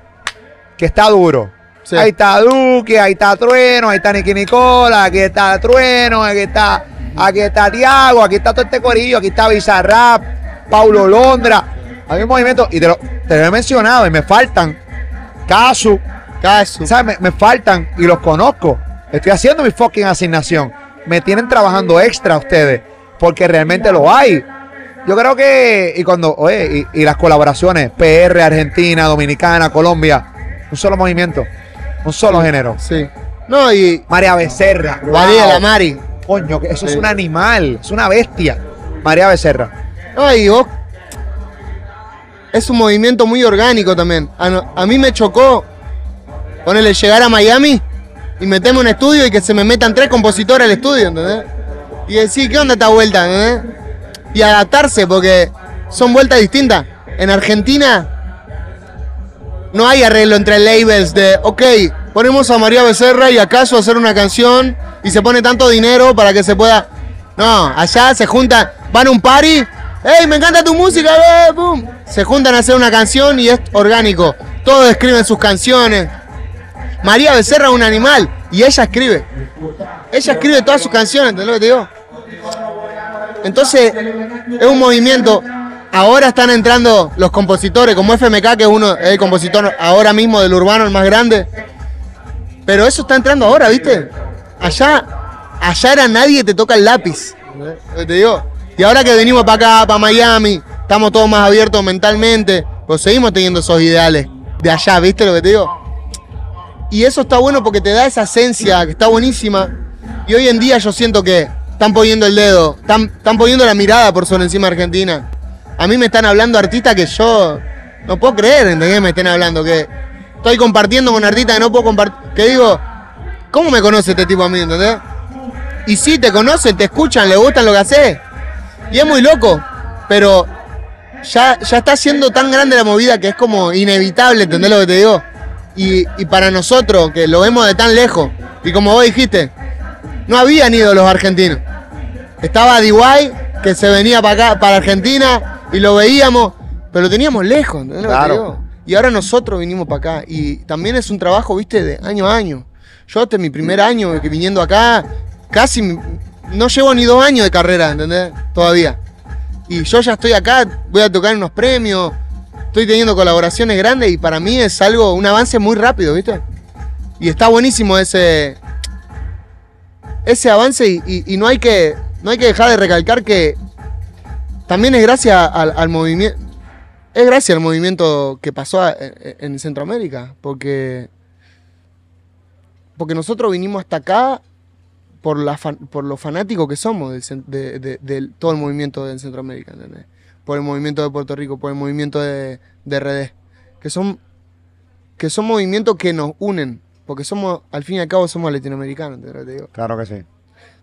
S1: que está duro.
S2: Sí.
S1: Ahí está Duque, ahí está Trueno, ahí está Nicky Nicola, aquí está Trueno, aquí está, aquí está Tiago, aquí está todo este corillo, aquí está Bizarrap, Paulo Londra. Hay un movimiento, y te lo, te lo he mencionado, y me faltan. Casu,
S2: Caso.
S1: ¿sabes? Me, me faltan y los conozco. Estoy haciendo mi fucking asignación. Me tienen trabajando extra ustedes, porque realmente lo hay. Yo creo que, y cuando, oye, y, y las colaboraciones, PR, Argentina, Dominicana, Colombia, un solo movimiento, un solo género.
S2: Sí. No, y
S1: María Becerra.
S2: María
S1: wow.
S2: la Mari.
S1: Coño, que eso es un animal, es una bestia. María Becerra.
S2: No, y vos. Es un movimiento muy orgánico también. A, no- a mí me chocó ponerle llegar a Miami y meterme en un estudio y que se me metan tres compositores al estudio, ¿entendés? Y decir, ¿qué onda esta vuelta? ¿entendés? Y adaptarse, porque son vueltas distintas. En Argentina no hay arreglo entre labels de, ok, ponemos a María Becerra y acaso hacer una canción y se pone tanto dinero para que se pueda. No, allá se juntan, van a un party, ¡Ey, me encanta tu música! eh, pum! Se juntan a hacer una canción y es orgánico. Todos escriben sus canciones. María Becerra es un animal y ella escribe. Ella escribe todas sus canciones, ¿entendés lo que te digo? Entonces, es un movimiento. Ahora están entrando los compositores, como FMK, que es uno, el compositor ahora mismo del urbano, el más grande. Pero eso está entrando ahora, ¿viste? Allá, allá era nadie te toca el lápiz. ¿entendés lo que te digo? Y ahora que venimos para acá, para Miami, estamos todos más abiertos mentalmente, pues seguimos teniendo esos ideales de allá, ¿viste lo que te digo? Y eso está bueno porque te da esa esencia que está buenísima. Y hoy en día yo siento que están poniendo el dedo, están, están poniendo la mirada por sobre encima de Argentina. A mí me están hablando artistas que yo no puedo creer, ¿entendés? Me estén hablando, que estoy compartiendo con artistas que no puedo compartir. Que digo, ¿cómo me conoce este tipo a mí, entendés? Y sí, te conocen, te escuchan, le gustan lo que haces. Y es muy loco, pero ya, ya está siendo tan grande la movida que es como inevitable, ¿entendés lo que te digo? Y, y para nosotros, que lo vemos de tan lejos, y como vos dijiste, no habían ido los argentinos. Estaba DY, que se venía para acá, para Argentina, y lo veíamos, pero lo teníamos lejos, ¿entendés lo que te
S1: Claro.
S2: digo? Y ahora nosotros vinimos para acá, y también es un trabajo, viste, de año a año. Yo este es mi primer año que viniendo acá, casi no llevo ni dos años de carrera, ¿entendés? Todavía. Y yo ya estoy acá, voy a tocar unos premios, estoy teniendo colaboraciones grandes y para mí es algo, un avance muy rápido, ¿viste? Y está buenísimo ese, ese avance y, no, hay que, no hay que dejar de recalcar que también es gracias al movimiento, es gracias al movimiento que pasó a- en, en Centroamérica, porque, porque nosotros vinimos hasta acá por, la fan- por lo fanáticos que somos de, todo el movimiento de Centroamérica, ¿entendés? Por el movimiento de Puerto Rico, por el movimiento de, RD, que son, que son movimientos que nos unen, porque somos, al fin y al cabo, somos latinoamericanos, ¿entendés lo que te digo?
S1: Claro que sí.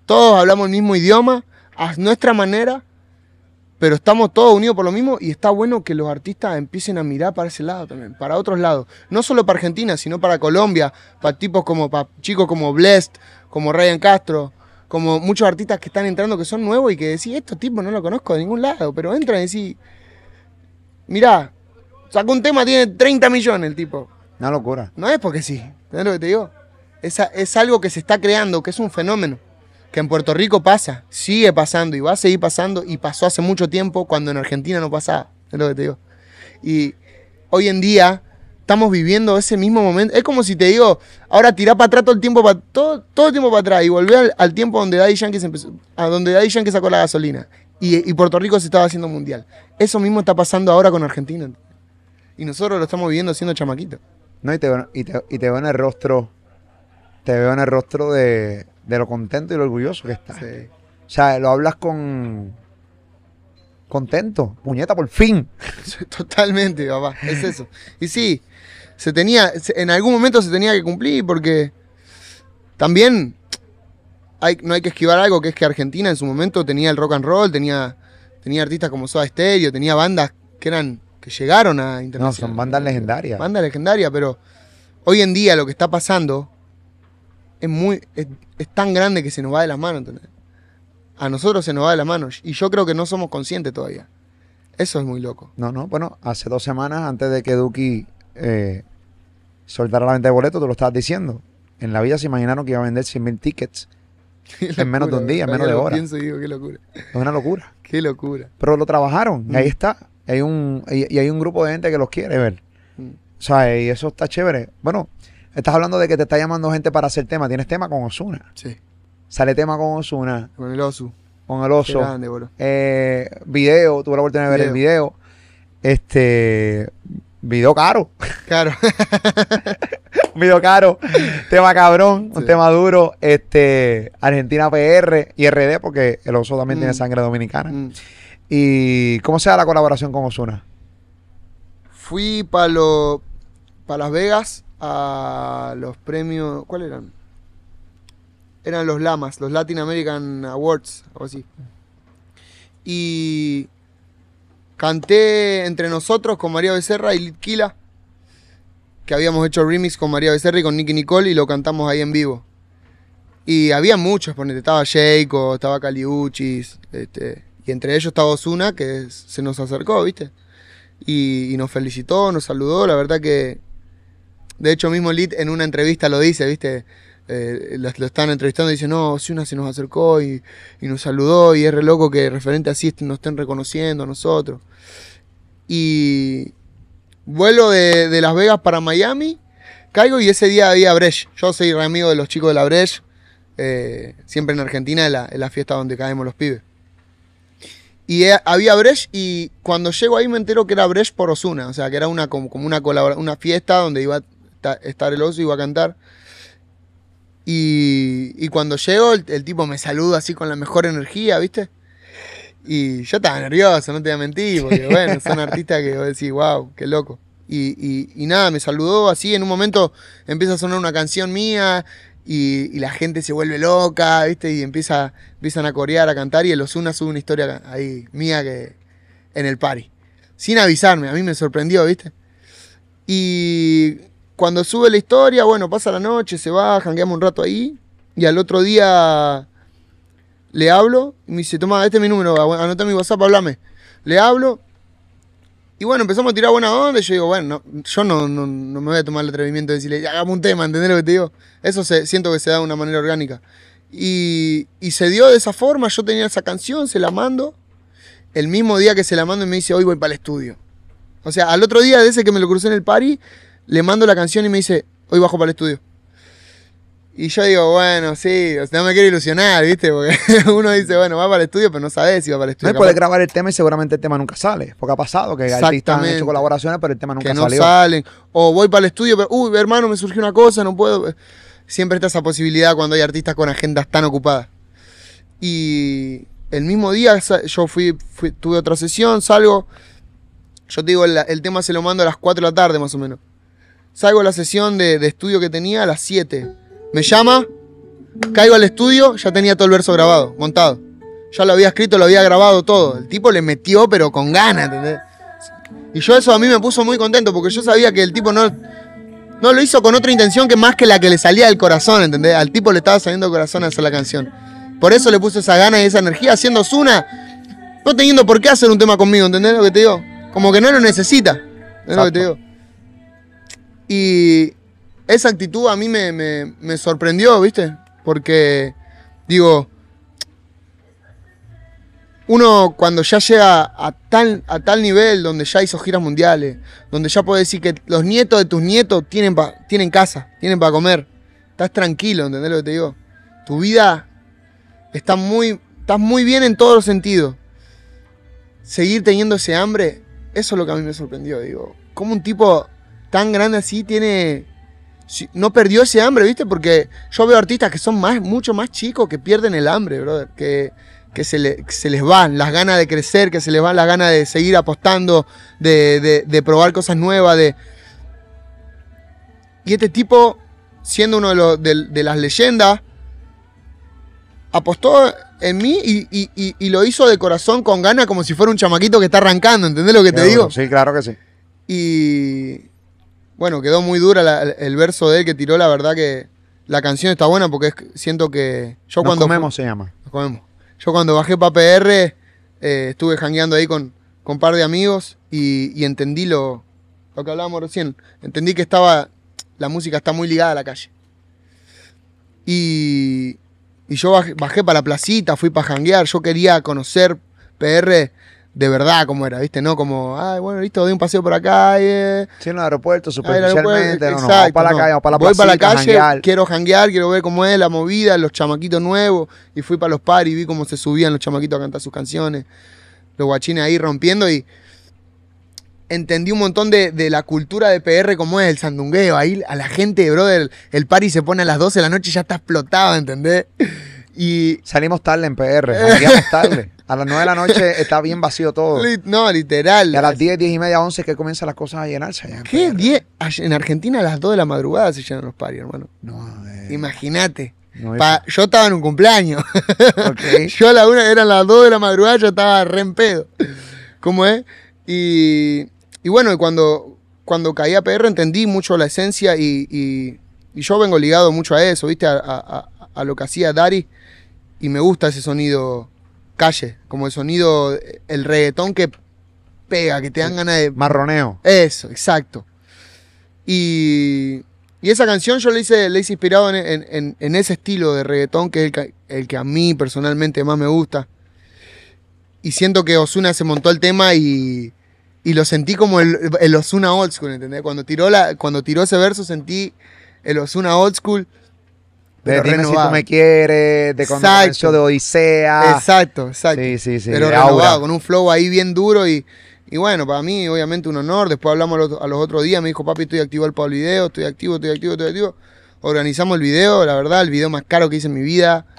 S2: Todos hablamos el mismo idioma, a nuestra manera, pero estamos todos unidos por lo mismo y está bueno que los artistas empiecen a mirar para ese lado también, para otros lados. No solo para Argentina, sino para Colombia, para tipos como, para chicos como Blessed, como Ryan Castro, como muchos artistas que están entrando que son nuevos y que decís, estos tipos no los conozco de ningún lado, pero entran y decís, mirá, sacó un tema, tiene 30 millones el tipo.
S1: Una locura.
S2: No es porque sí, ¿entendés lo que te digo? Es, es algo que se está creando, que es un fenómeno, que en Puerto Rico pasa, sigue pasando y va a seguir pasando y pasó hace mucho tiempo cuando en Argentina no pasaba, es lo que te digo. Y hoy en día estamos viviendo ese mismo momento, es como si te digo, ahora tirá para atrás todo el tiempo, pa- todo, todo el tiempo para atrás y volver al, tiempo donde Daddy Yankee, se empezó, a donde Daddy Yankee sacó la gasolina y, y Puerto Rico se estaba haciendo mundial. Eso mismo está pasando ahora con Argentina. Y nosotros lo estamos viviendo siendo chamaquitos.
S1: No, y te, y te, y te veo en el rostro, te veo en el rostro de, de lo contento y lo orgulloso que estás.
S2: Sí.
S1: O sea, lo hablas con contento, puñeta por fin.
S2: Totalmente, papá, es eso. Y sí, se tenía, en algún momento se tenía que cumplir porque también hay, no hay que esquivar algo que es que Argentina en su momento tenía el rock and roll, tenía, tenía artistas como Soda Stereo, tenía bandas que eran que llegaron a
S1: No,
S2: internacional.
S1: son bandas legendarias.
S2: Banda legendaria, pero hoy en día lo que está pasando es muy es, es tan grande que se nos va de las manos, ¿entendés? A nosotros se nos va de las manos y yo creo que no somos conscientes todavía. Eso es muy loco.
S1: No, no, bueno, hace dos semanas antes de que Duki eh, soltar a la venta de boletos, tú lo estabas diciendo. En la vida se imaginaron que iba a vender 100 mil tickets en menos de un día, en menos de horas.
S2: Pienso y digo, qué locura.
S1: Es una locura.
S2: Qué locura.
S1: Pero lo trabajaron, y ahí
S2: Mm.
S1: está. Hay un, y, y hay un grupo de gente que los quiere ver.
S2: Mm.
S1: O sea, y eso está chévere. Bueno, estás hablando de que te está llamando gente para hacer tema. Tienes tema con Osuna.
S2: Sí.
S1: Sale tema con Osuna,
S2: Con el oso.
S1: con el
S2: Qué
S1: oso.
S2: grande, boludo.
S1: Eh, video, tuve la oportunidad de ver el video. Este, video caro.
S2: Claro.
S1: un video caro. tema cabrón, un tema duro. Este, Argentina PR y RD, porque el oso también
S2: Mm.
S1: tiene sangre dominicana.
S2: Mm.
S1: ¿Y cómo se da la colaboración con Osuna?
S2: Fui para lo, pa Las Vegas a los premios. ¿Cuáles eran? Eran los Lamas, los Latin American Awards, algo así. Y canté entre nosotros con María Becerra y Litquila, que habíamos hecho remix con María Becerra y con Nicky Nicole y lo cantamos ahí en vivo. Y había muchos, ponete, estaba Jayco, estaba Caliuchis, este, y entre ellos estaba Osuna, que se nos acercó, ¿viste? y, y nos felicitó, nos saludó. La verdad que, de hecho, mismo Lit en una entrevista lo dice, ¿viste? Eh, lo, lo están entrevistando y dice, no, Osuna se nos acercó y, y nos saludó y es re loco que referente así nos estén reconociendo a nosotros. Y vuelo de, de Las Vegas para Miami, caigo y ese día había Brecht. Yo soy re amigo de los chicos de la Brecht, eh, siempre en Argentina es la, la fiesta donde caemos los pibes. Y eh, había Brecht y cuando llego ahí me entero que era Brecht por Osuna, o sea, que era una como, como una una fiesta donde iba estar el oso y iba a cantar. Y, y cuando llego el, el tipo me saluda así con la mejor energía, ¿viste? Y yo estaba nervioso, no te voy a mentir, porque bueno, son artistas que vos decís, wow, qué loco. Y, y- y nada, me saludó así, en un momento empieza a sonar una canción mía y, y la gente se vuelve loca, ¿viste? Y empieza, empiezan a corear, a cantar y el Osuna sube una historia ahí mía que en el party. Sin avisarme, a mí me sorprendió, ¿viste? Y cuando sube la historia, bueno, pasa la noche, se va, jangueamos un rato ahí y al otro día le hablo y me dice, toma, este es mi número, anota mi WhatsApp, hablame. Le hablo y bueno, empezamos a tirar buena onda y yo digo, bueno, no- yo no, no, no me voy a tomar el atrevimiento de decirle, "Ya, hagamos un tema, ¿entendés lo que te digo? Eso se, siento que se da de una manera orgánica. Y, y se dio de esa forma, yo tenía esa canción, se la mando. El mismo día que se la mando y me dice, hoy voy para el estudio. O sea, al otro día de ese que me lo crucé en el party, le mando la canción y me dice, hoy bajo para el estudio. Y yo digo, bueno, sí, o sea, no me quiero ilusionar, ¿viste? Porque uno dice, bueno, va para el estudio, pero no sabes si va para el
S1: No
S2: estudio.
S1: puedes
S2: Capaz
S1: grabar el tema y seguramente el tema nunca sale. Porque ha pasado que artistas han hecho colaboraciones, pero el tema nunca
S2: que no
S1: salió.
S2: salen. O voy para el estudio, pero, uy, hermano, me surgió una cosa, no puedo. Siempre está esa posibilidad cuando hay artistas con agendas tan ocupadas. Y el mismo día yo fui, fui- tuve otra sesión, salgo. Yo te digo, el, el tema se lo mando a las 4 de la tarde más o menos. Salgo a la sesión de, de estudio que tenía a las 7. Me llama, caigo al estudio, ya tenía todo el verso grabado, montado. Ya lo había escrito, lo había grabado todo. El tipo le metió, pero con ganas, ¿entendés? Y yo eso a mí me puso muy contento porque yo sabía que el tipo no, no lo hizo con otra intención que más que la que le salía del corazón, ¿entendés? Al tipo le estaba saliendo del corazón hacer la canción. Por eso le puso esa gana y esa energía, haciendo Zuna, no teniendo por qué hacer un tema conmigo, ¿entendés lo que te digo? Como que no lo necesita, ¿entendés lo que te digo? Y esa actitud a mí me, me- sorprendió, ¿viste? Porque, digo, uno cuando ya llega a tal, a tal nivel donde ya hizo giras mundiales, donde ya puede decir que los nietos de tus nietos tienen, tienen casa, tienen para comer, estás tranquilo, ¿entendés lo que te digo? Tu vida está muy, estás muy bien en todos los sentidos. Seguir teniendo ese hambre, eso es lo que a mí me sorprendió, digo. ¿Cómo un tipo tan grande así tiene... No perdió ese hambre, ¿viste? Porque yo veo artistas que son más, mucho más chicos que pierden el hambre, brother. Que, que se, le- que se les van las ganas de crecer, que se les van las ganas de seguir apostando, de, de- de probar cosas nuevas, de... Y este tipo, siendo uno de, los- de- de las leyendas, apostó en mí y, y- y- y lo hizo de corazón con ganas como si fuera un chamaquito que está arrancando, ¿entendés lo que te digo?
S1: Sí, claro que sí.
S2: Y bueno, quedó muy dura la- el verso de él que tiró, la verdad que la canción está buena porque es- siento que yo
S1: Nos
S2: cuando...
S1: comemos se llama.
S2: Nos comemos. Yo cuando bajé para PR eh, estuve jangueando ahí con, con un par de amigos y, y entendí lo, lo que hablábamos recién. Entendí que estaba la música está muy ligada a la calle. Y, y yo bajé, bajé para la placita, fui para janguear, yo quería conocer PR de verdad como era, ¿viste? No como, ay, bueno, listo, doy un paseo por la calle.
S1: Sí, en el aeropuerto,
S2: el aeropuerto,
S1: superficialmente. No,
S2: exacto,
S1: para la calle, para la
S2: Voy para la calle,
S1: janguear.
S2: quiero janguear, quiero ver cómo es la movida, los chamaquitos nuevos. Y fui para los paris, vi cómo se subían los chamaquitos a cantar sus canciones. Los guachines ahí rompiendo y entendí un montón de, de la cultura de PR como es el sandungueo. Ahí a la gente, brother, el party se pone a las 12 de la noche y ya está explotado, ¿entendés? Y
S1: Salimos tarde en PR, jangueamos tarde. A las 9 de la noche está bien vacío todo.
S2: no, literal.
S1: Y a las 10, 10 y media, 11 que comienzan las cosas a llenarse en
S2: ¿Qué?
S1: PR.
S2: 10? Ay, En Argentina a las 2 de la madrugada se llenan los paris, hermano.
S1: No, eh,
S2: Imagínate.
S1: no,
S2: yo estaba en un cumpleaños.
S1: ok.
S2: Yo a la una, eran las 2 de la madrugada, yo estaba re en pedo. ¿Cómo es? Y, y bueno, cuando, cuando caí a PR entendí mucho la esencia y, y- y yo vengo ligado mucho a eso, ¿viste? A, a- a- a lo que hacía Dari y me gusta ese sonido calle, como el sonido, el reggaetón que pega, que te dan ganas de...
S1: Marroneo.
S2: Eso, exacto. Y, y esa canción yo la hice, la hice inspirado en, en- en- en ese estilo de reggaetón que es el que, el que a mí personalmente más me gusta. Y siento que Osuna se montó el tema y, y lo sentí como el, el Osuna old school, ¿entendés? Cuando tiró, la, cuando tiró ese verso sentí el Osuna old school.
S1: De dime si tú
S2: renovado.
S1: me quieres, de comenzó de Odisea.
S2: Exacto, exacto.
S1: Sí, sí, sí.
S2: pero renovado, con un flow ahí bien duro y, y bueno, para mí obviamente un honor. Después hablamos a los, a los otros días, me dijo, papi, estoy activo para el video, estoy activo, estoy activo, estoy activo. Organizamos el video, la verdad, el video más caro que hice en mi vida.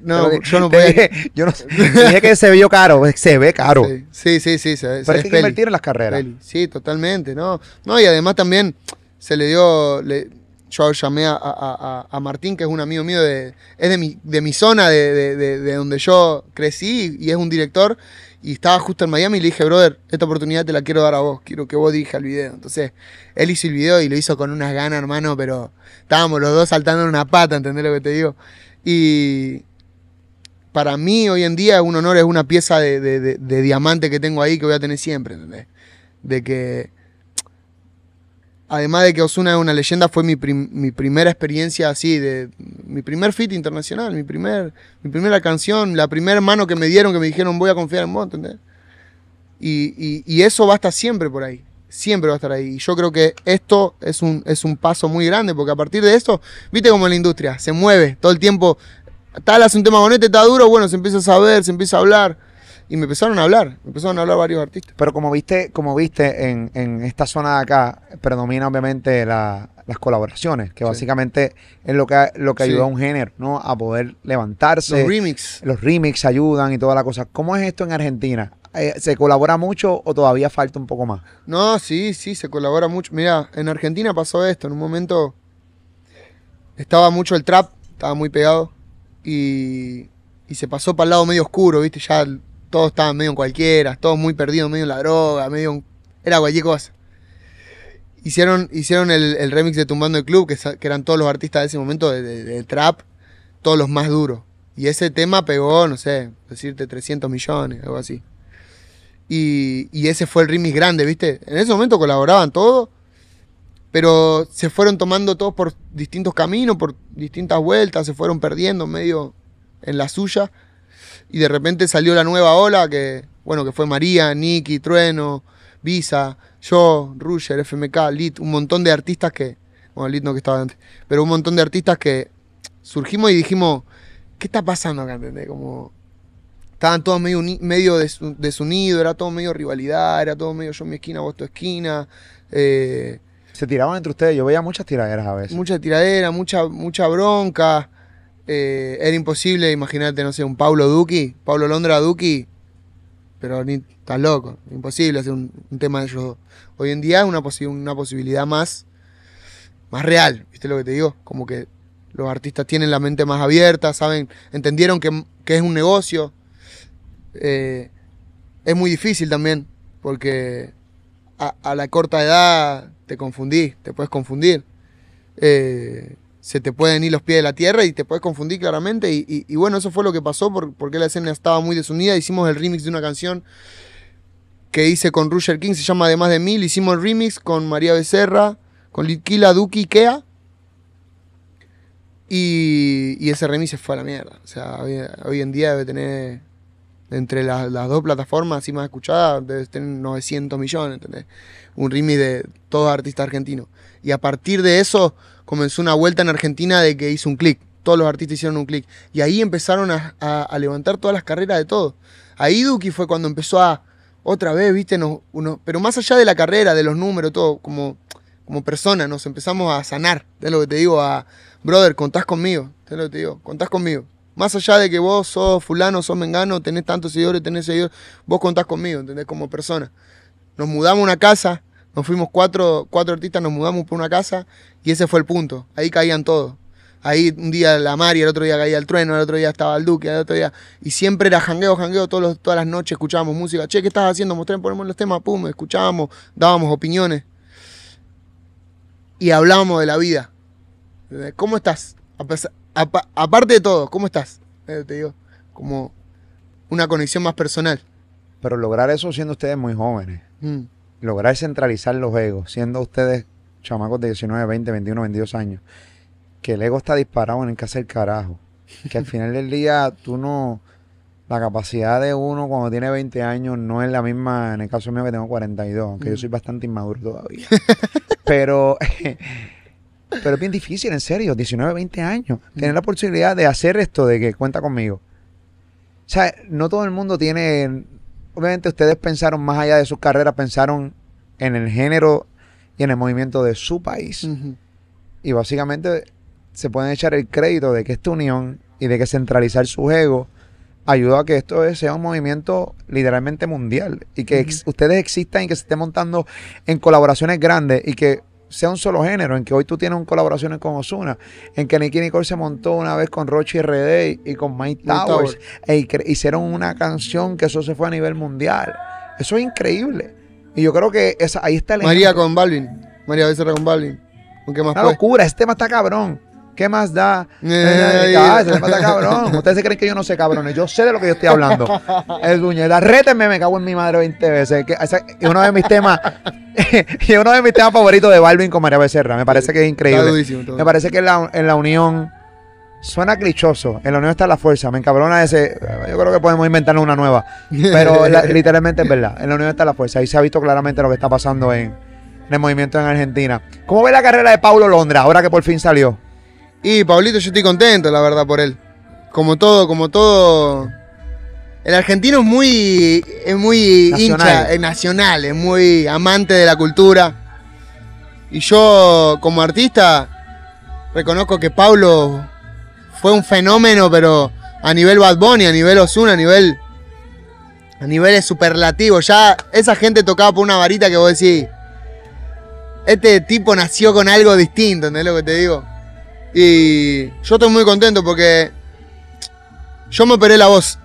S2: No, yo no podía...
S1: dije, yo no dije que se vio caro, se ve caro.
S2: Sí, sí, sí, sí, se, se
S1: Pero es que
S2: peli,
S1: invertir en las carreras.
S2: peli. Sí, totalmente, ¿no? No, y además también se le dio... le- yo llamé a, a- a- Martín, que es un amigo mío, de, es de mi, de mi zona, de, de- de- de donde yo crecí, y es un director, y estaba justo en Miami y le dije, brother, esta oportunidad te la quiero dar a vos, quiero que vos dirijas el video. Entonces, él hizo el video y lo hizo con unas ganas, hermano, pero estábamos los dos saltando en una pata, ¿entendés lo que te digo? Y para mí hoy en día un honor, es una pieza de diamante que tengo ahí que voy a tener siempre, ¿entendés? De que, además de que Osuna es una leyenda, fue mi, prim- mi primera experiencia así, de mi primer fit internacional, mi, primer, mi primera canción, la primera mano que me dieron, que me dijeron voy a confiar en vos, ¿entendés? Y, y- y eso va a estar siempre por ahí, siempre va a estar ahí. Y yo creo que esto es un, es un paso muy grande, porque a partir de esto, viste como la industria, se mueve todo el tiempo. Tal hace un tema bonito, está duro, bueno, se empieza a saber, se empieza a hablar. Y me empezaron a hablar, me empezaron a hablar varios artistas.
S1: Pero como viste, como viste en, en esta zona de acá, predomina obviamente la- las colaboraciones, que
S2: Sí.
S1: básicamente es lo que, lo que
S2: Sí.
S1: ayuda a un género, ¿no? A poder levantarse.
S2: Los remix.
S1: los remix ayudan y toda la cosa. ¿Cómo es esto en Argentina? Eh, ¿Se colabora mucho o todavía falta un poco más?
S2: No, sí, sí, se colabora mucho. Mira, en Argentina pasó esto. En un momento estaba mucho el trap, estaba muy pegado. Y, y se pasó para el lado medio oscuro, ¿viste? Ya el- todos estaban medio en cualquiera, todos muy perdidos, medio en la droga, medio. en- Era cualquier cosa. Hicieron, hicieron el, el remix de Tumbando el Club, que, eran todos los artistas de ese momento de, de- de trap, todos los más duros. Y ese tema pegó, no sé, decirte 300 millones, algo así. Y, y ese fue el remix grande, ¿viste? En ese momento colaboraban todos, pero se fueron tomando todos por distintos caminos, por distintas vueltas, se fueron perdiendo medio en la suya. Y de repente salió la nueva ola que, bueno, que fue María, Nicky, Trueno, Visa, yo, Rusher, FMK, Lit, un montón de artistas que, bueno, Lit no que estaba antes, pero un montón de artistas que surgimos y dijimos, ¿qué está pasando acá? ¿entendés? Como, estaban todos medio, medio desu- desunidos, era todo medio rivalidad, era todo medio yo mi esquina, vos tu esquina. eh,
S1: Se tiraban entre ustedes. Yo veía muchas tiraderas a veces.
S2: mucha tiradera, mucha, mucha bronca. Eh, era imposible, imagínate, no sé, un Pablo Duki, Pablo Londra Duki, pero ni estás loco, imposible hacer un, tema de ellos dos. Hoy en día es una, posi- una posibilidad más, más real, ¿viste lo que te digo? Como que los artistas tienen la mente más abierta, saben, entendieron que, es un negocio. Eh, es muy difícil también, porque a, a la corta edad te confundís, te puedes confundir. Eh, se te pueden ir los pies de la tierra y te puedes confundir claramente. Y, bueno, eso fue lo que pasó por- porque la escena estaba muy desunida. Hicimos el remix de una canción que hice con Roger King, se llama Además de Mil. Hicimos el remix con María Becerra, con Litquila, Duki, Kea. Y, y ese remix se fue a la mierda. O sea, hoy, hoy en día debe tener, entre las, dos plataformas así más escuchadas, debe tener 900 millones, ¿entendés? Un remix de todos artistas argentinos. Y a partir de eso comenzó una vuelta en Argentina de que hizo un clic. Todos los artistas hicieron un clic. Y ahí empezaron a, levantar todas las carreras de todos. Ahí Duki fue cuando empezó a, otra vez, viste, uno, pero más allá de la carrera, de los números, todo, como, como persona, nos empezamos a sanar. Es lo que te digo, a, brother, contás conmigo. Es lo que te digo, contás conmigo. Más allá de que vos sos fulano, sos mengano, tenés tantos seguidores, tenés seguidores, vos contás conmigo, ¿entendés? Como persona. Nos mudamos a una casa, nos fuimos cuatro, cuatro artistas, nos mudamos por una casa y ese fue el punto. Ahí caían todos. Ahí un día la Mari, el otro día caía el trueno, el otro día estaba el Duque, el otro día. Y siempre era jangueo, jangueo, todos los- todas las noches escuchábamos música. Che, ¿qué estás haciendo? Mostré, ponemos los temas, pum, escuchábamos, dábamos opiniones. Y hablábamos de la vida. ¿Cómo estás? A pesar- apa- aparte de todo, ¿cómo estás? Eh, te digo, como una conexión más personal.
S1: Pero lograr eso siendo ustedes muy jóvenes.
S2: Mm.
S1: lograr centralizar los egos, siendo ustedes chamacos de 19, 20, 21, 22 años, que el ego está disparado en el que hace el carajo. Que al final del día tú no... La capacidad de uno cuando tiene 20 años no es la misma en el caso mío que tengo 42, aunque yo
S2: Mm.
S1: soy bastante inmaduro todavía. pero, pero es bien difícil, en serio, 19, 20 años, tener la posibilidad de hacer esto, de que cuenta conmigo. O sea, no todo el mundo tiene. Obviamente, ustedes pensaron más allá de sus carreras, pensaron en el género y en el movimiento de su país. Y básicamente se pueden echar el crédito de que esta unión y de que centralizar sus egos ayudó a que esto sea un movimiento literalmente mundial y que ex- ustedes existan y que se esté montando en colaboraciones grandes y que sea un solo género, en que hoy tú tienes un colaboraciones con Osuna, en que Nicky Nicole se montó una vez con Rochi RD y, y con Mike Towers e hicieron una canción que eso se fue a nivel mundial. Eso es increíble. Y yo creo que esa, ahí está el
S2: María
S1: ejemplo.
S2: con Balvin. María Becerra con Balvin. ¿Con qué más
S1: Una
S2: fue?
S1: locura, este tema está cabrón. ¿Qué más da?
S2: Eh,
S1: Ah, ese tema está cabrón. Ustedes se creen que yo no sé, cabrones. Yo sé de lo que yo estoy hablando. El duñeta, rétenme, me cago en mi madre 20 veces. Que, es uno de mis temas, y uno de mis temas favoritos de Balvin con María Becerra. Me parece que es
S2: Está
S1: increíble.
S2: durísimo.
S1: Me parece que en la, en la unión suena clichoso. En la unión está la fuerza. Me encabrona ese. Yo creo que podemos inventarnos una nueva. Pero la- literalmente es verdad. En la unión está la fuerza. Ahí se ha visto claramente lo que está pasando en, en el movimiento en Argentina. ¿Cómo ve la carrera de Paulo Londra ahora que por fin salió?
S2: Y Pablito, yo estoy contento, la verdad, por él. Como todo, como todo. El argentino es muy. es muy
S1: Nacional.
S2: hincha, es nacional, es muy amante de la cultura. Y yo, como artista, reconozco que Pablo fue un fenómeno, pero a nivel Bad Bunny, a nivel Ozuna, a nivel. a niveles superlativos. Ya esa gente tocaba por una varita que vos decís. Este tipo nació con algo distinto, ¿entendés lo que te digo? Y yo estoy muy contento porque yo me operé la voz.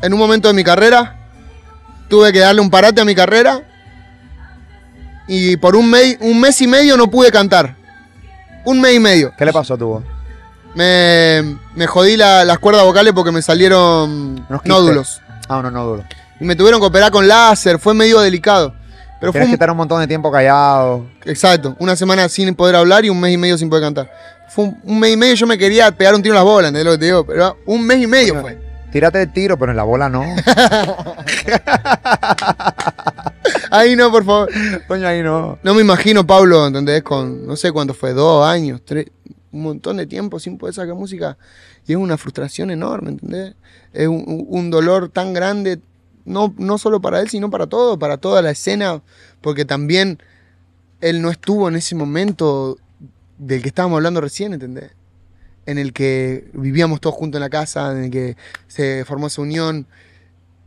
S2: En un momento de mi carrera, tuve que darle un parate a mi carrera. Y por un, un mes y medio no pude cantar. Un mes y medio.
S1: ¿Qué le pasó a tu voz?
S2: Me, me jodí la- las cuerdas vocales porque me salieron
S1: Unos
S2: nódulos.
S1: Ah, no, no duro.
S2: Y me tuvieron que operar con láser. Fue medio delicado. Pero fue
S1: Tienes que
S2: un,
S1: estar un montón de tiempo callado.
S2: Exacto, una semana sin poder hablar y un mes y medio sin poder cantar. Fue un, un mes y medio, yo me quería pegar un tiro en las bolas, ¿entendés lo que te digo? Pero un mes y medio fue.
S1: Tírate el tiro, pero en la bola no.
S2: Ahí no, por favor.
S1: Coño, ahí no.
S2: No me imagino Pablo, ¿entendés? Con no sé cuánto fue, dos años, tres, un montón de tiempo sin poder sacar música. Y es una frustración enorme, ¿entendés? Es un, un- dolor tan grande, no, no solo para él, sino para todo, para toda la escena, porque también él no estuvo en ese momento del que estábamos hablando recién, ¿entendés? En el que vivíamos todos juntos en la casa, en el que se formó esa unión.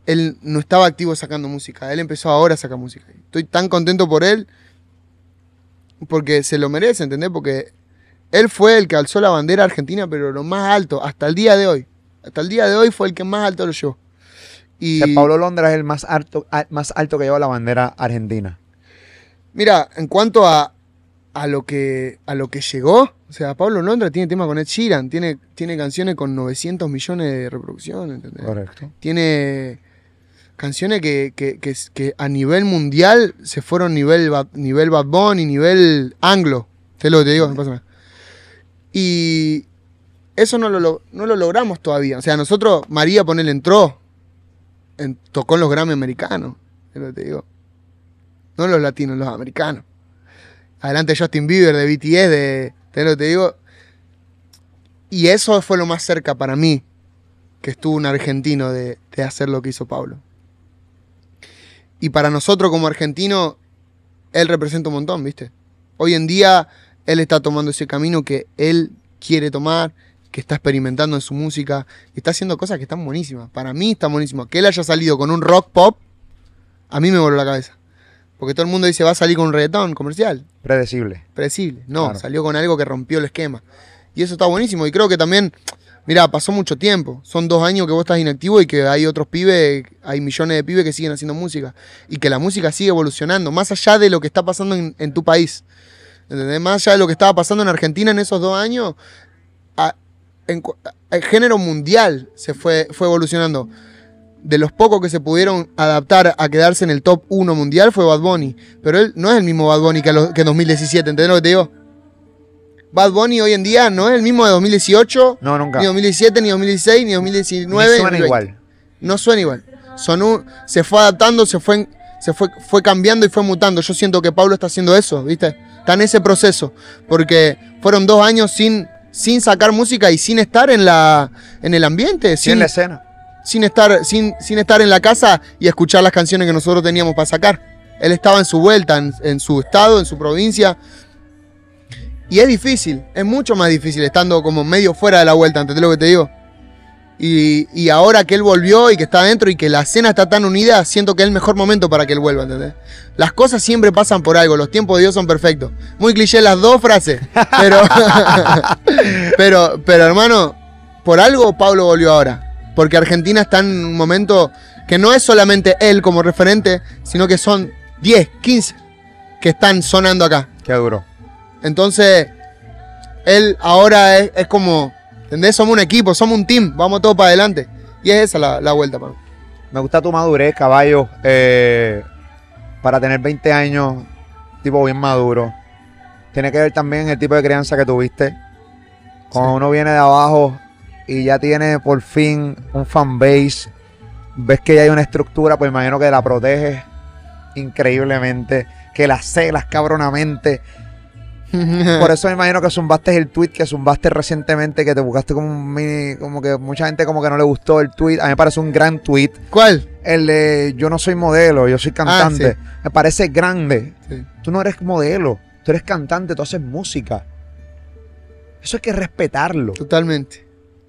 S2: Él no estaba activo sacando música, él empezó ahora a sacar música. Estoy tan contento por él porque se lo merece, ¿entendés? Porque él fue el que alzó la bandera argentina, pero lo más alto, hasta el día de hoy. Hasta el día de hoy fue el que más alto lo llevó. Y
S1: Que Pablo Londra es el más alto, más alto que lleva la bandera argentina.
S2: mira, en cuanto a, a, lo que, a lo que llegó, o sea, Pablo Londra tiene tema con Ed Sheeran, tiene, tiene canciones con 900 millones de reproducciones, ¿entendés?
S1: Correcto.
S2: tiene canciones que, que- que- que a nivel mundial se fueron nivel, nivel Bad Bunny, nivel anglo. Te lo te digo, no pasa nada. Y eso no lo, no lo logramos todavía. O sea, nosotros, María Ponel entró, en- tocó en los Grammy americanos. Te lo te digo. No los latinos, los americanos. Adelante Justin Bieber de BTS, de. Lo te digo. Y eso fue lo más cerca para mí que estuvo un argentino de, de hacer lo que hizo Pablo. Y para nosotros como argentino, él representa un montón, ¿viste? Hoy en día él está tomando ese camino que él quiere tomar, que está experimentando en su música, y está haciendo cosas que están buenísimas. Para mí está buenísimo. Que él haya salido con un rock pop, a mí me voló la cabeza. Porque todo el mundo dice, va a salir con un reggaetón comercial
S1: Predecible.
S2: predecible. No,
S1: Claro.
S2: salió con algo que rompió el esquema. Y eso está buenísimo. Y creo que también, mira, pasó mucho tiempo. Son dos años que vos estás inactivo y que hay otros pibes, hay millones de pibes que siguen haciendo música. Y que la música sigue evolucionando, más allá de lo que está pasando en, en tu país. ¿Entendés? Más allá de lo que estaba pasando en Argentina en esos dos años, a- en el género mundial se fue, fue evolucionando. De los pocos que se pudieron adaptar a quedarse en el top 1 mundial fue Bad Bunny. Pero él no es el mismo Bad Bunny que, en 2017, ¿entendés lo que te digo? Bad Bunny hoy en día no es el mismo de 2018,
S1: No, nunca.
S2: ni 2017, ni 2016, ni 2019.
S1: Ni suena
S2: 2020.
S1: igual.
S2: No suena igual. Sonó, se fue adaptando, se fue, se fue, fue cambiando y fue mutando. Yo siento que Pablo está haciendo eso, ¿viste? Está en ese proceso. Porque fueron dos años sin, sin sacar música y sin estar en, la, en el ambiente.
S1: En
S2: Sin,
S1: la escena.
S2: sin, estar, sin, sin estar en la casa y escuchar las canciones que nosotros teníamos para sacar. Él estaba en su vuelta, en, en su estado, en su provincia. Y es difícil, es mucho más difícil estando como medio fuera de la vuelta, ¿entendés lo que te digo? Y, y ahora que él volvió y que está adentro y que la escena está tan unida, siento que es el mejor momento para que él vuelva, ¿entendés? Las cosas siempre pasan por algo, los tiempos de Dios son perfectos. Muy cliché las dos frases, pero, pero, pero hermano, por algo Pablo volvió ahora. Porque Argentina está en un momento que no es solamente él como referente, sino que son 10, 15 que están sonando acá.
S1: Qué duro.
S2: Entonces, él ahora es, es como, ¿entendés? Somos un equipo, somos un team, vamos todos para adelante. Y es esa la, la vuelta, Pablo.
S1: Me gusta tu madurez, caballo. eh, para tener 20 años, tipo bien maduro. Tiene que ver también el tipo de crianza que tuviste. Cuando
S2: Sí.
S1: uno viene de abajo y ya tiene por fin un fanbase, ves que ya hay una estructura, pues imagino que la proteges increíblemente, que la celas cabronamente. Por eso me imagino que zumbaste el tweet que zumbaste recientemente, que te buscaste como un mini, como que mucha gente como que no le gustó el tweet. A mí me parece un gran tweet.
S2: ¿Cuál?
S1: El de yo no soy modelo, yo soy cantante.
S2: sí.
S1: Me parece grande.
S2: Sí.
S1: Tú no eres modelo, tú eres cantante, tú haces música. Eso hay que respetarlo.
S2: Totalmente.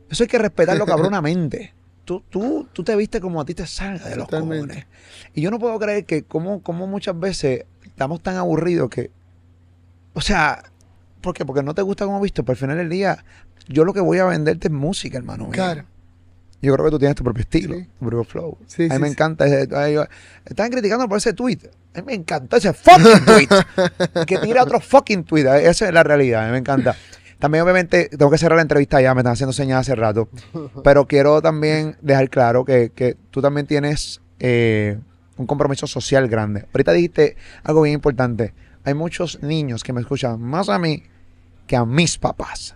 S1: Eso hay que respetarlo cabronamente. Tú, tú, tú te viste como a ti te salga de los
S2: Totalmente.
S1: cojones. Y yo no puedo creer que como, como muchas veces estamos tan aburridos que... O sea, ¿por qué? Porque no te gusta como visto, pero al final del día yo lo que voy a venderte es música, hermano. mío.
S2: Claro.
S1: Yo creo que tú tienes tu propio estilo,
S2: Sí.
S1: tu propio flow.
S2: Sí,
S1: a mí
S2: sí,
S1: me encanta ese. Estaban criticando por ese tweet. A mí me encantó ese fucking tweet. que tira otro fucking tweet. Esa es la realidad. A mí me encanta. También, obviamente, tengo que cerrar la entrevista ya. Me están haciendo señas hace rato. Pero quiero también dejar claro que, que tú también tienes eh, un compromiso social grande. Ahorita dijiste algo bien importante. Hay muchos niños que me escuchan más a mí que a mis papás.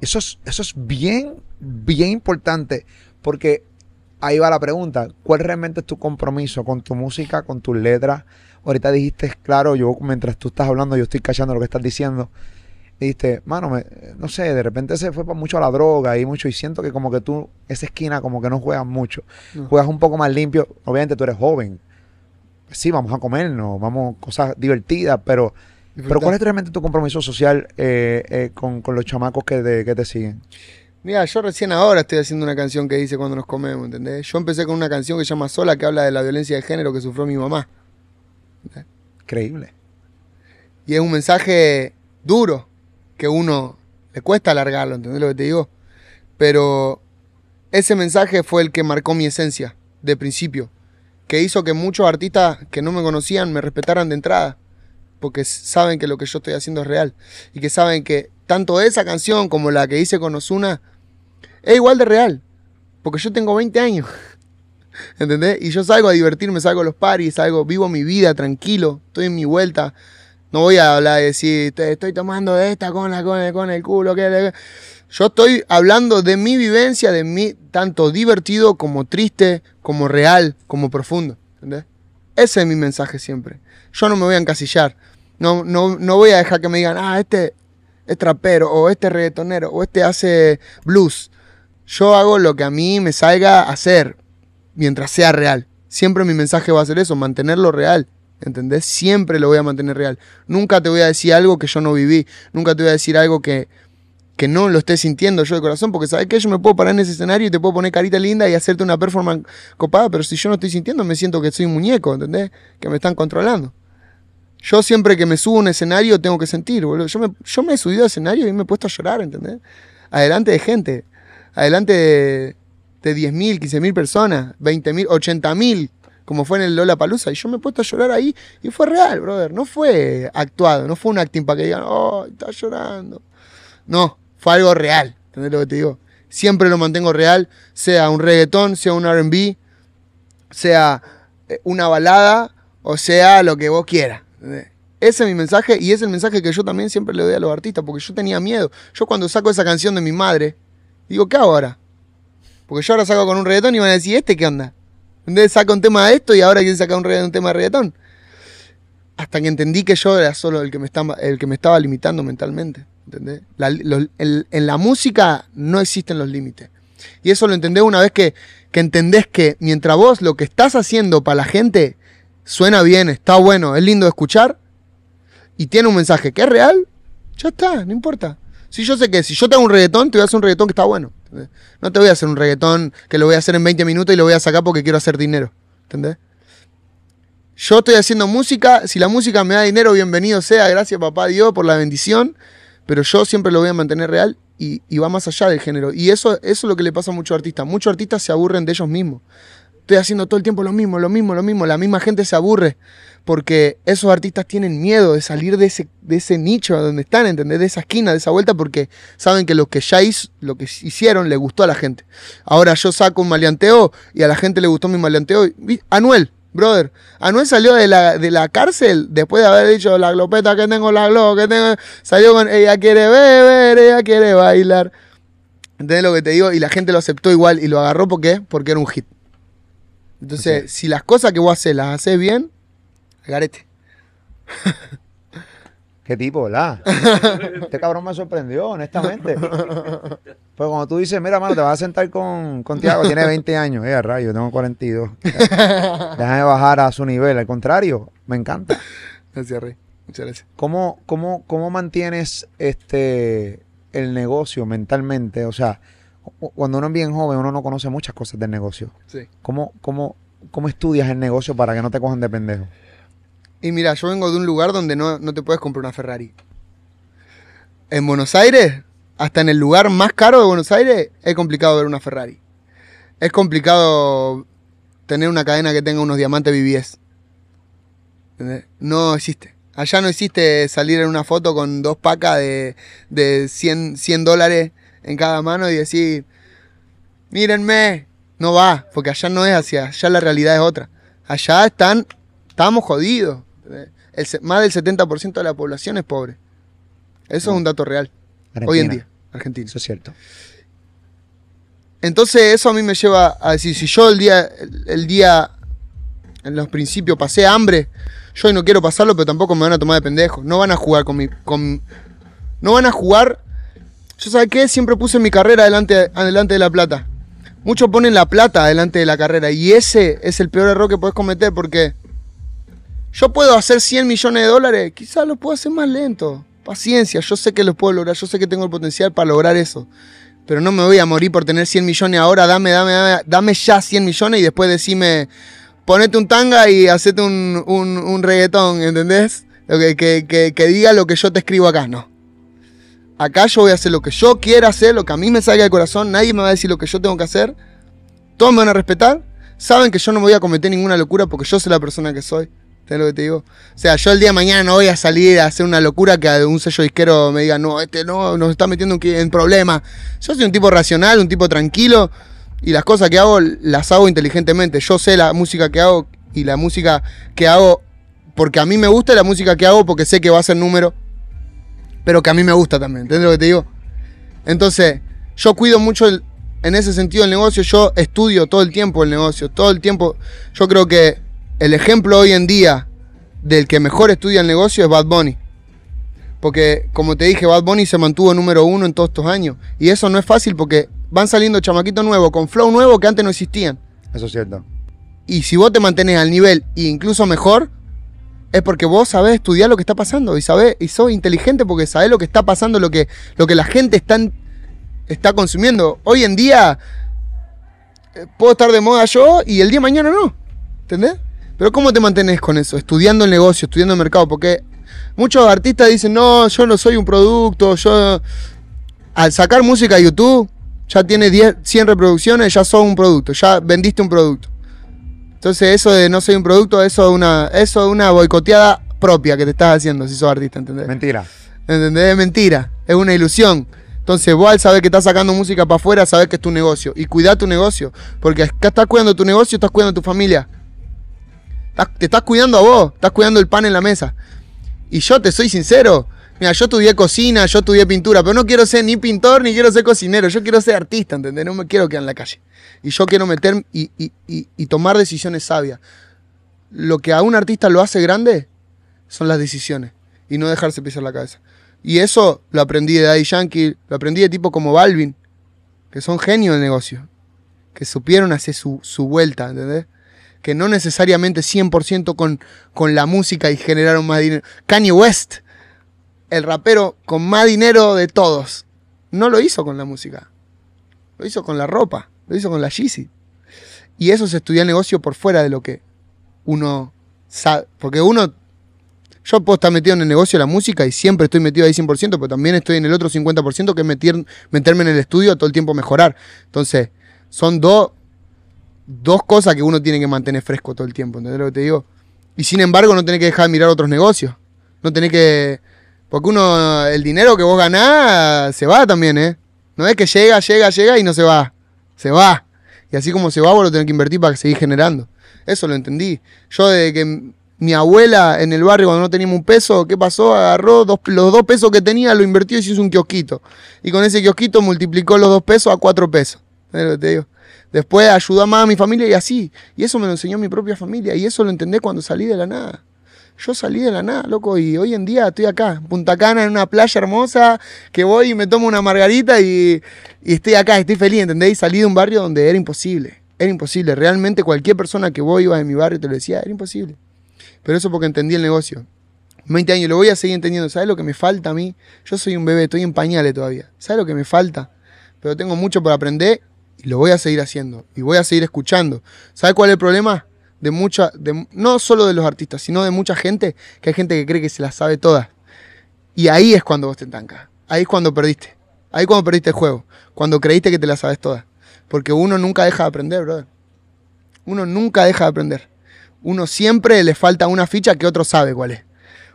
S1: Eso es, eso es bien, bien importante. Porque ahí va la pregunta. ¿Cuál realmente es tu compromiso con tu música, con tus letras? Ahorita dijiste, claro, yo mientras tú estás hablando, yo estoy cachando lo que estás diciendo. Dijiste, mano, me- no sé, de repente se fue mucho a la droga y mucho. Y siento que como que tú, esa esquina, como que no juegas mucho.
S2: No.
S1: Juegas un poco más limpio. Obviamente tú eres joven. Sí, vamos a comernos, vamos, cosas divertidas, pero, pero ¿cuál es realmente tu compromiso social eh, eh, con, con los chamacos que te, que te siguen?
S2: Mira, yo recién ahora estoy haciendo una canción que dice cuando nos comemos, ¿entendés? Yo empecé con una canción que se llama Sola, que habla de la violencia de género que sufrió mi mamá.
S1: Increíble.
S2: Y es un mensaje duro, que uno le cuesta alargarlo, ¿entendés lo que te digo? Pero ese mensaje fue el que marcó mi esencia, de principio. Que hizo que muchos artistas que no me conocían me respetaran de entrada. Porque saben que lo que yo estoy haciendo es real. Y que saben que tanto esa canción como la que hice con Osuna es igual de real. Porque yo tengo 20 años. ¿Entendés? Y yo salgo a divertirme, salgo a los paris, salgo, vivo mi vida tranquilo, estoy en mi vuelta. No voy a hablar de decir, "Te estoy tomando esta con, la, con, el, con el culo. Que, le-". Yo estoy hablando de mi vivencia, de mí, tanto divertido como triste, como real, como profundo. ¿Entendés? Ese es mi mensaje siempre. Yo no me voy a encasillar. No, no, no voy a dejar que me digan, ah, este es trapero, o este es reggaetonero, o este hace blues. Yo hago lo que a mí me salga a hacer, mientras sea real. Siempre mi mensaje va a ser eso, mantenerlo real. ¿Entendés? Siempre lo voy a mantener real. Nunca te voy a decir algo que yo no viví. Nunca te voy a decir algo que, que no lo esté sintiendo yo de corazón. Porque sabes que yo me puedo parar en ese escenario y te puedo poner carita linda y hacerte una performance copada. Pero si yo no estoy sintiendo, me siento que soy un muñeco. ¿Entendés? Que me están controlando. Yo siempre que me subo a un escenario tengo que sentir, boludo. Yo me, yo me he subido al escenario y me he puesto a llorar, ¿entendés? Adelante de gente. Adelante de, de 10.000, 15.000 personas, 20.000, 80.000, como fue en el Lola Palusa. Y yo me he puesto a llorar ahí y fue real, brother. No fue actuado, no fue un acting para que digan, oh, está llorando. No, algo real, ¿entendés lo que te digo? Siempre lo mantengo real, sea un reggaetón, sea un RB, sea eh, una balada o sea lo que vos quieras. Ese es mi mensaje y es el mensaje que yo también siempre le doy a los artistas, porque yo tenía miedo. Yo cuando saco esa canción de mi madre, digo, ¿qué hago ahora? Porque yo ahora saco con un reggaetón y van a decir, ¿este qué onda? Entonces saca un tema de esto y ahora quiere sacar un, un tema de reggaetón. Hasta que entendí que yo era solo el que me estaba, el que me estaba limitando mentalmente. ¿Entendés? En la música no existen los límites. Y eso lo entendés una vez que, que entendés que mientras vos lo que estás haciendo para la gente suena bien, está bueno, es lindo de escuchar y tiene un mensaje que es real, ya está, no importa. Si yo sé que si yo te hago un reggaetón, te voy a hacer un reggaetón que está bueno. No te voy a hacer un reggaetón que lo voy a hacer en 20 minutos y lo voy a sacar porque quiero hacer dinero. ¿Entendés? Yo estoy haciendo música, si la música me da dinero, bienvenido sea, gracias papá Dios por la bendición, pero yo siempre lo voy a mantener real y, va más allá del género. Y eso, eso es lo que le pasa a muchos artistas. Muchos artistas se aburren de ellos mismos. Estoy haciendo todo el tiempo lo mismo, lo mismo, lo mismo. La misma gente se aburre porque esos artistas tienen miedo de salir de ese, de ese nicho donde están, ¿entendés? De esa esquina, de esa vuelta, porque saben que lo que ya hizo, lo que hicieron le gustó a la gente. Ahora yo saco un maleanteo y a la gente le gustó mi maleanteo. Anuel, brother. Anuel salió de la, de la cárcel después de haber dicho la glopeta que tengo, la glo, que tengo. Salió con ella quiere beber, ella quiere bailar. ¿Entendés lo que te digo? Y la gente lo aceptó igual y lo agarró ¿por qué? porque era un hit. Entonces, si las cosas que vos haces las haces bien, garete.
S1: ¿Qué tipo, verdad? este cabrón me sorprendió, honestamente. Pues cuando tú dices, mira, mano, te vas a sentar con, con Tiago, tiene 20 años. Eh, rayo, tengo 42. Déjame bajar a su nivel. Al contrario, me encanta.
S2: Gracias, Rey. Muchas gracias.
S1: ¿Cómo, cómo, cómo mantienes este el negocio mentalmente? O sea, cu- cuando uno es bien joven, uno no conoce muchas cosas del negocio.
S2: Sí.
S1: ¿Cómo, cómo, cómo estudias el negocio para que no te cojan de pendejo?
S2: Y mira, yo vengo de un lugar donde no, no te puedes comprar una Ferrari. En Buenos Aires, hasta en el lugar más caro de Buenos Aires, es complicado ver una Ferrari. Es complicado tener una cadena que tenga unos diamantes BBS. No existe. Allá no existe salir en una foto con dos pacas de, de 100, 100 dólares en cada mano y decir, mírenme. No va, porque allá no es así, allá la realidad es otra. Allá están, estamos jodidos. El más del 70% de la población es pobre. Eso es un dato real. Hoy en día, Argentina.
S1: Eso es cierto.
S2: Entonces eso a mí me lleva a decir, si yo el día, el, el día, en los principios pasé hambre, yo hoy no quiero pasarlo, pero tampoco me van a tomar de pendejo. No van a jugar con mi... Con, no van a jugar... Yo sabes qué, siempre puse mi carrera adelante, adelante de la plata. Muchos ponen la plata adelante de la carrera y ese es el peor error que puedes cometer porque yo puedo hacer 100 millones de dólares, quizás lo puedo hacer más lento. Paciencia, yo sé que lo puedo lograr, yo sé que tengo el potencial para lograr eso. Pero no me voy a morir por tener 100 millones ahora, dame, dame, dame, ya 100 millones y después decime, ponete un tanga y hacete un, un, un reggaetón, ¿entendés? Que, que, que, diga lo que yo te escribo acá, no. Acá yo voy a hacer lo que yo quiera hacer, lo que a mí me salga del corazón, nadie me va a decir lo que yo tengo que hacer, todos me van a respetar, saben que yo no voy a cometer ninguna locura porque yo soy la persona que soy. ¿Sabes lo que te digo? O sea, yo el día de mañana no voy a salir a hacer una locura que un sello disquero me diga, no, este no, nos está metiendo en problemas. Yo soy un tipo racional, un tipo tranquilo, y las cosas que hago las hago inteligentemente. Yo sé la música que hago y la música que hago porque a mí me gusta la música que hago, porque sé que va a ser número, pero que a mí me gusta también, ¿entiendes lo que te digo? Entonces, yo cuido mucho en ese sentido el negocio, yo estudio todo el tiempo el negocio, todo el tiempo. Yo creo que el ejemplo hoy en día del que mejor estudia el negocio es Bad Bunny. Porque, como te dije, Bad Bunny se mantuvo número uno en todos estos años. Y eso no es fácil porque van saliendo chamaquitos nuevos, con flow nuevo que antes no existían.
S1: Eso es cierto.
S2: Y si vos te mantenés al nivel e incluso mejor, es porque vos sabés estudiar lo que está pasando y sabés, y sos inteligente porque sabés lo que está pasando, lo que, lo que la gente está, está consumiendo. Hoy en día eh, puedo estar de moda yo y el día de mañana no. ¿Entendés? Pero ¿cómo te mantenés con eso? Estudiando el negocio, estudiando el mercado. Porque muchos artistas dicen, no, yo no soy un producto, yo... Al sacar música a YouTube, ya tiene 10, 100 reproducciones, ya sos un producto, ya vendiste un producto. Entonces eso de no soy un producto, eso es una, eso es una boicoteada propia que te estás haciendo si sos artista, ¿entendés?
S1: Mentira.
S2: ¿Entendés? Es mentira, es una ilusión. Entonces vos al saber que estás sacando música para afuera, sabes que es tu negocio. Y cuida tu negocio. Porque acá estás cuidando tu negocio, estás cuidando tu familia. Te estás cuidando a vos, estás cuidando el pan en la mesa. Y yo te soy sincero. Mira, yo estudié cocina, yo estudié pintura, pero no quiero ser ni pintor ni quiero ser cocinero. Yo quiero ser artista, ¿entendés? No me quiero quedar en la calle. Y yo quiero meter y, y- y- tomar decisiones sabias. Lo que a un artista lo hace grande son las decisiones y no dejarse pisar la cabeza. Y eso lo aprendí de Daddy Yankee, lo aprendí de tipos como Balvin, que son genios del negocio, que supieron hacer su, su vuelta, ¿entendés? Que no necesariamente 100% con, con la música y generaron más dinero. Kanye West, el rapero con más dinero de todos, no lo hizo con la música, lo hizo con la ropa, lo hizo con la Yeezy. Y eso se estudia el negocio por fuera de lo que uno sabe, porque uno yo puedo estar metido en el negocio de la música y siempre estoy metido ahí 100%, pero también estoy en el otro 50% que es meter- meterme en el estudio todo el tiempo mejorar. Entonces, son dos dos cosas que uno tiene que mantener fresco todo el tiempo, ¿entendés lo que te digo? Y sin embargo, no tenés que dejar de mirar otros negocios. No tenés que... Porque uno, el dinero que vos ganás se va también, ¿eh? No es que llega, llega, llega y no se va. Se va. Y así como se va, vos lo tenés que invertir para seguir generando. Eso lo entendí. Yo desde que mi abuela en el barrio cuando no teníamos un peso, ¿qué pasó? Agarró los dos pesos que tenía, lo invirtió y se hizo un kiosquito. Y con ese kiosquito multiplicó los dos pesos a cuatro pesos. ¿Sabes lo que te digo? Después ayudó más a mi familia y así. Y eso me lo enseñó mi propia familia. Y eso lo entendí cuando salí de la nada. Yo salí de la nada, loco, y hoy en día estoy acá, Punta Cana, en una playa hermosa, que voy y me tomo una margarita y, y estoy acá, estoy feliz, ¿entendés? Y salí de un barrio donde era imposible, era imposible. Realmente cualquier persona que vos ibas en mi barrio te lo decía, era imposible. Pero eso porque entendí el negocio. 20 años, lo voy a seguir entendiendo. ¿Sabes lo que me falta a mí? Yo soy un bebé, estoy en pañales todavía. ¿Sabes lo que me falta? Pero tengo mucho por aprender y lo voy a seguir haciendo. Y voy a seguir escuchando. ¿Sabes cuál es el problema? De mucha, de, no solo de los artistas, sino de mucha gente, que hay gente que cree que se las sabe todas. Y ahí es cuando vos te estancas. Ahí es cuando perdiste. Ahí es cuando perdiste el juego. Cuando creíste que te las sabes todas. Porque uno nunca deja de aprender, brother. Uno nunca deja de aprender. Uno siempre le falta una ficha que otro sabe cuál es.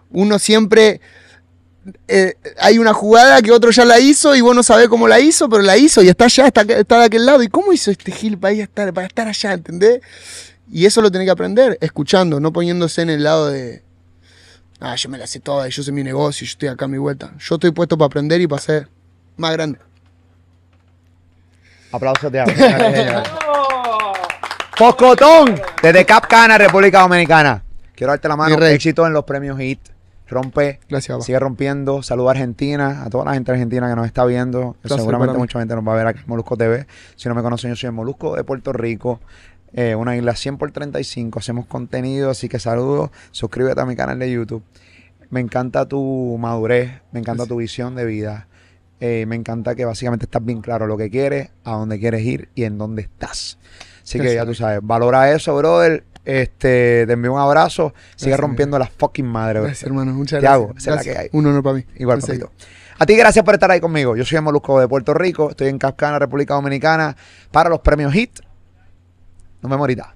S2: Uno siempre eh, hay una jugada que otro ya la hizo y vos no sabés cómo la hizo, pero la hizo y está allá, está, está de aquel lado. ¿Y cómo hizo este Gil para, estar, para estar allá, entendés? Y eso lo tenés que aprender escuchando, no poniéndose en el lado de, ah, yo me la sé toda, yo sé mi negocio, yo estoy acá a mi vuelta. Yo estoy puesto para aprender y para ser más grande.
S1: Aplausos de Pocotón, desde Cap Cana, República Dominicana. Quiero darte la mano. Éxito en los premios HIT. Rompe,
S2: Gracias,
S1: sigue rompiendo. Saluda a Argentina, a toda la gente argentina que nos está viendo. Seguramente mucha gente nos va a ver aquí en Molusco TV. Si no me conocen, yo soy el Molusco de Puerto Rico. eh, una isla 100 por 35. Hacemos contenido, así que saludos. Suscríbete a mi canal de YouTube. Me encanta tu madurez, me encanta tu visión de vida. Eh, me encanta que básicamente estás bien claro lo que quieres, a dónde quieres ir y en dónde estás. Así que ya tú sabes, valora eso, brother. Este, te envío un abrazo. Sigue
S2: Gracias,
S1: rompiendo las fucking madres.
S2: Gracias, hermano. Muchas
S1: Te
S2: gracias.
S1: la
S2: Gracias.
S1: que hay.
S2: Un honor para mí.
S1: Igual,
S2: serio.
S1: papito. A ti, gracias por estar ahí conmigo. Yo soy Molusco de Puerto Rico. Estoy en Cascana, República Dominicana, para los premios HIT. Nos vemos ahorita.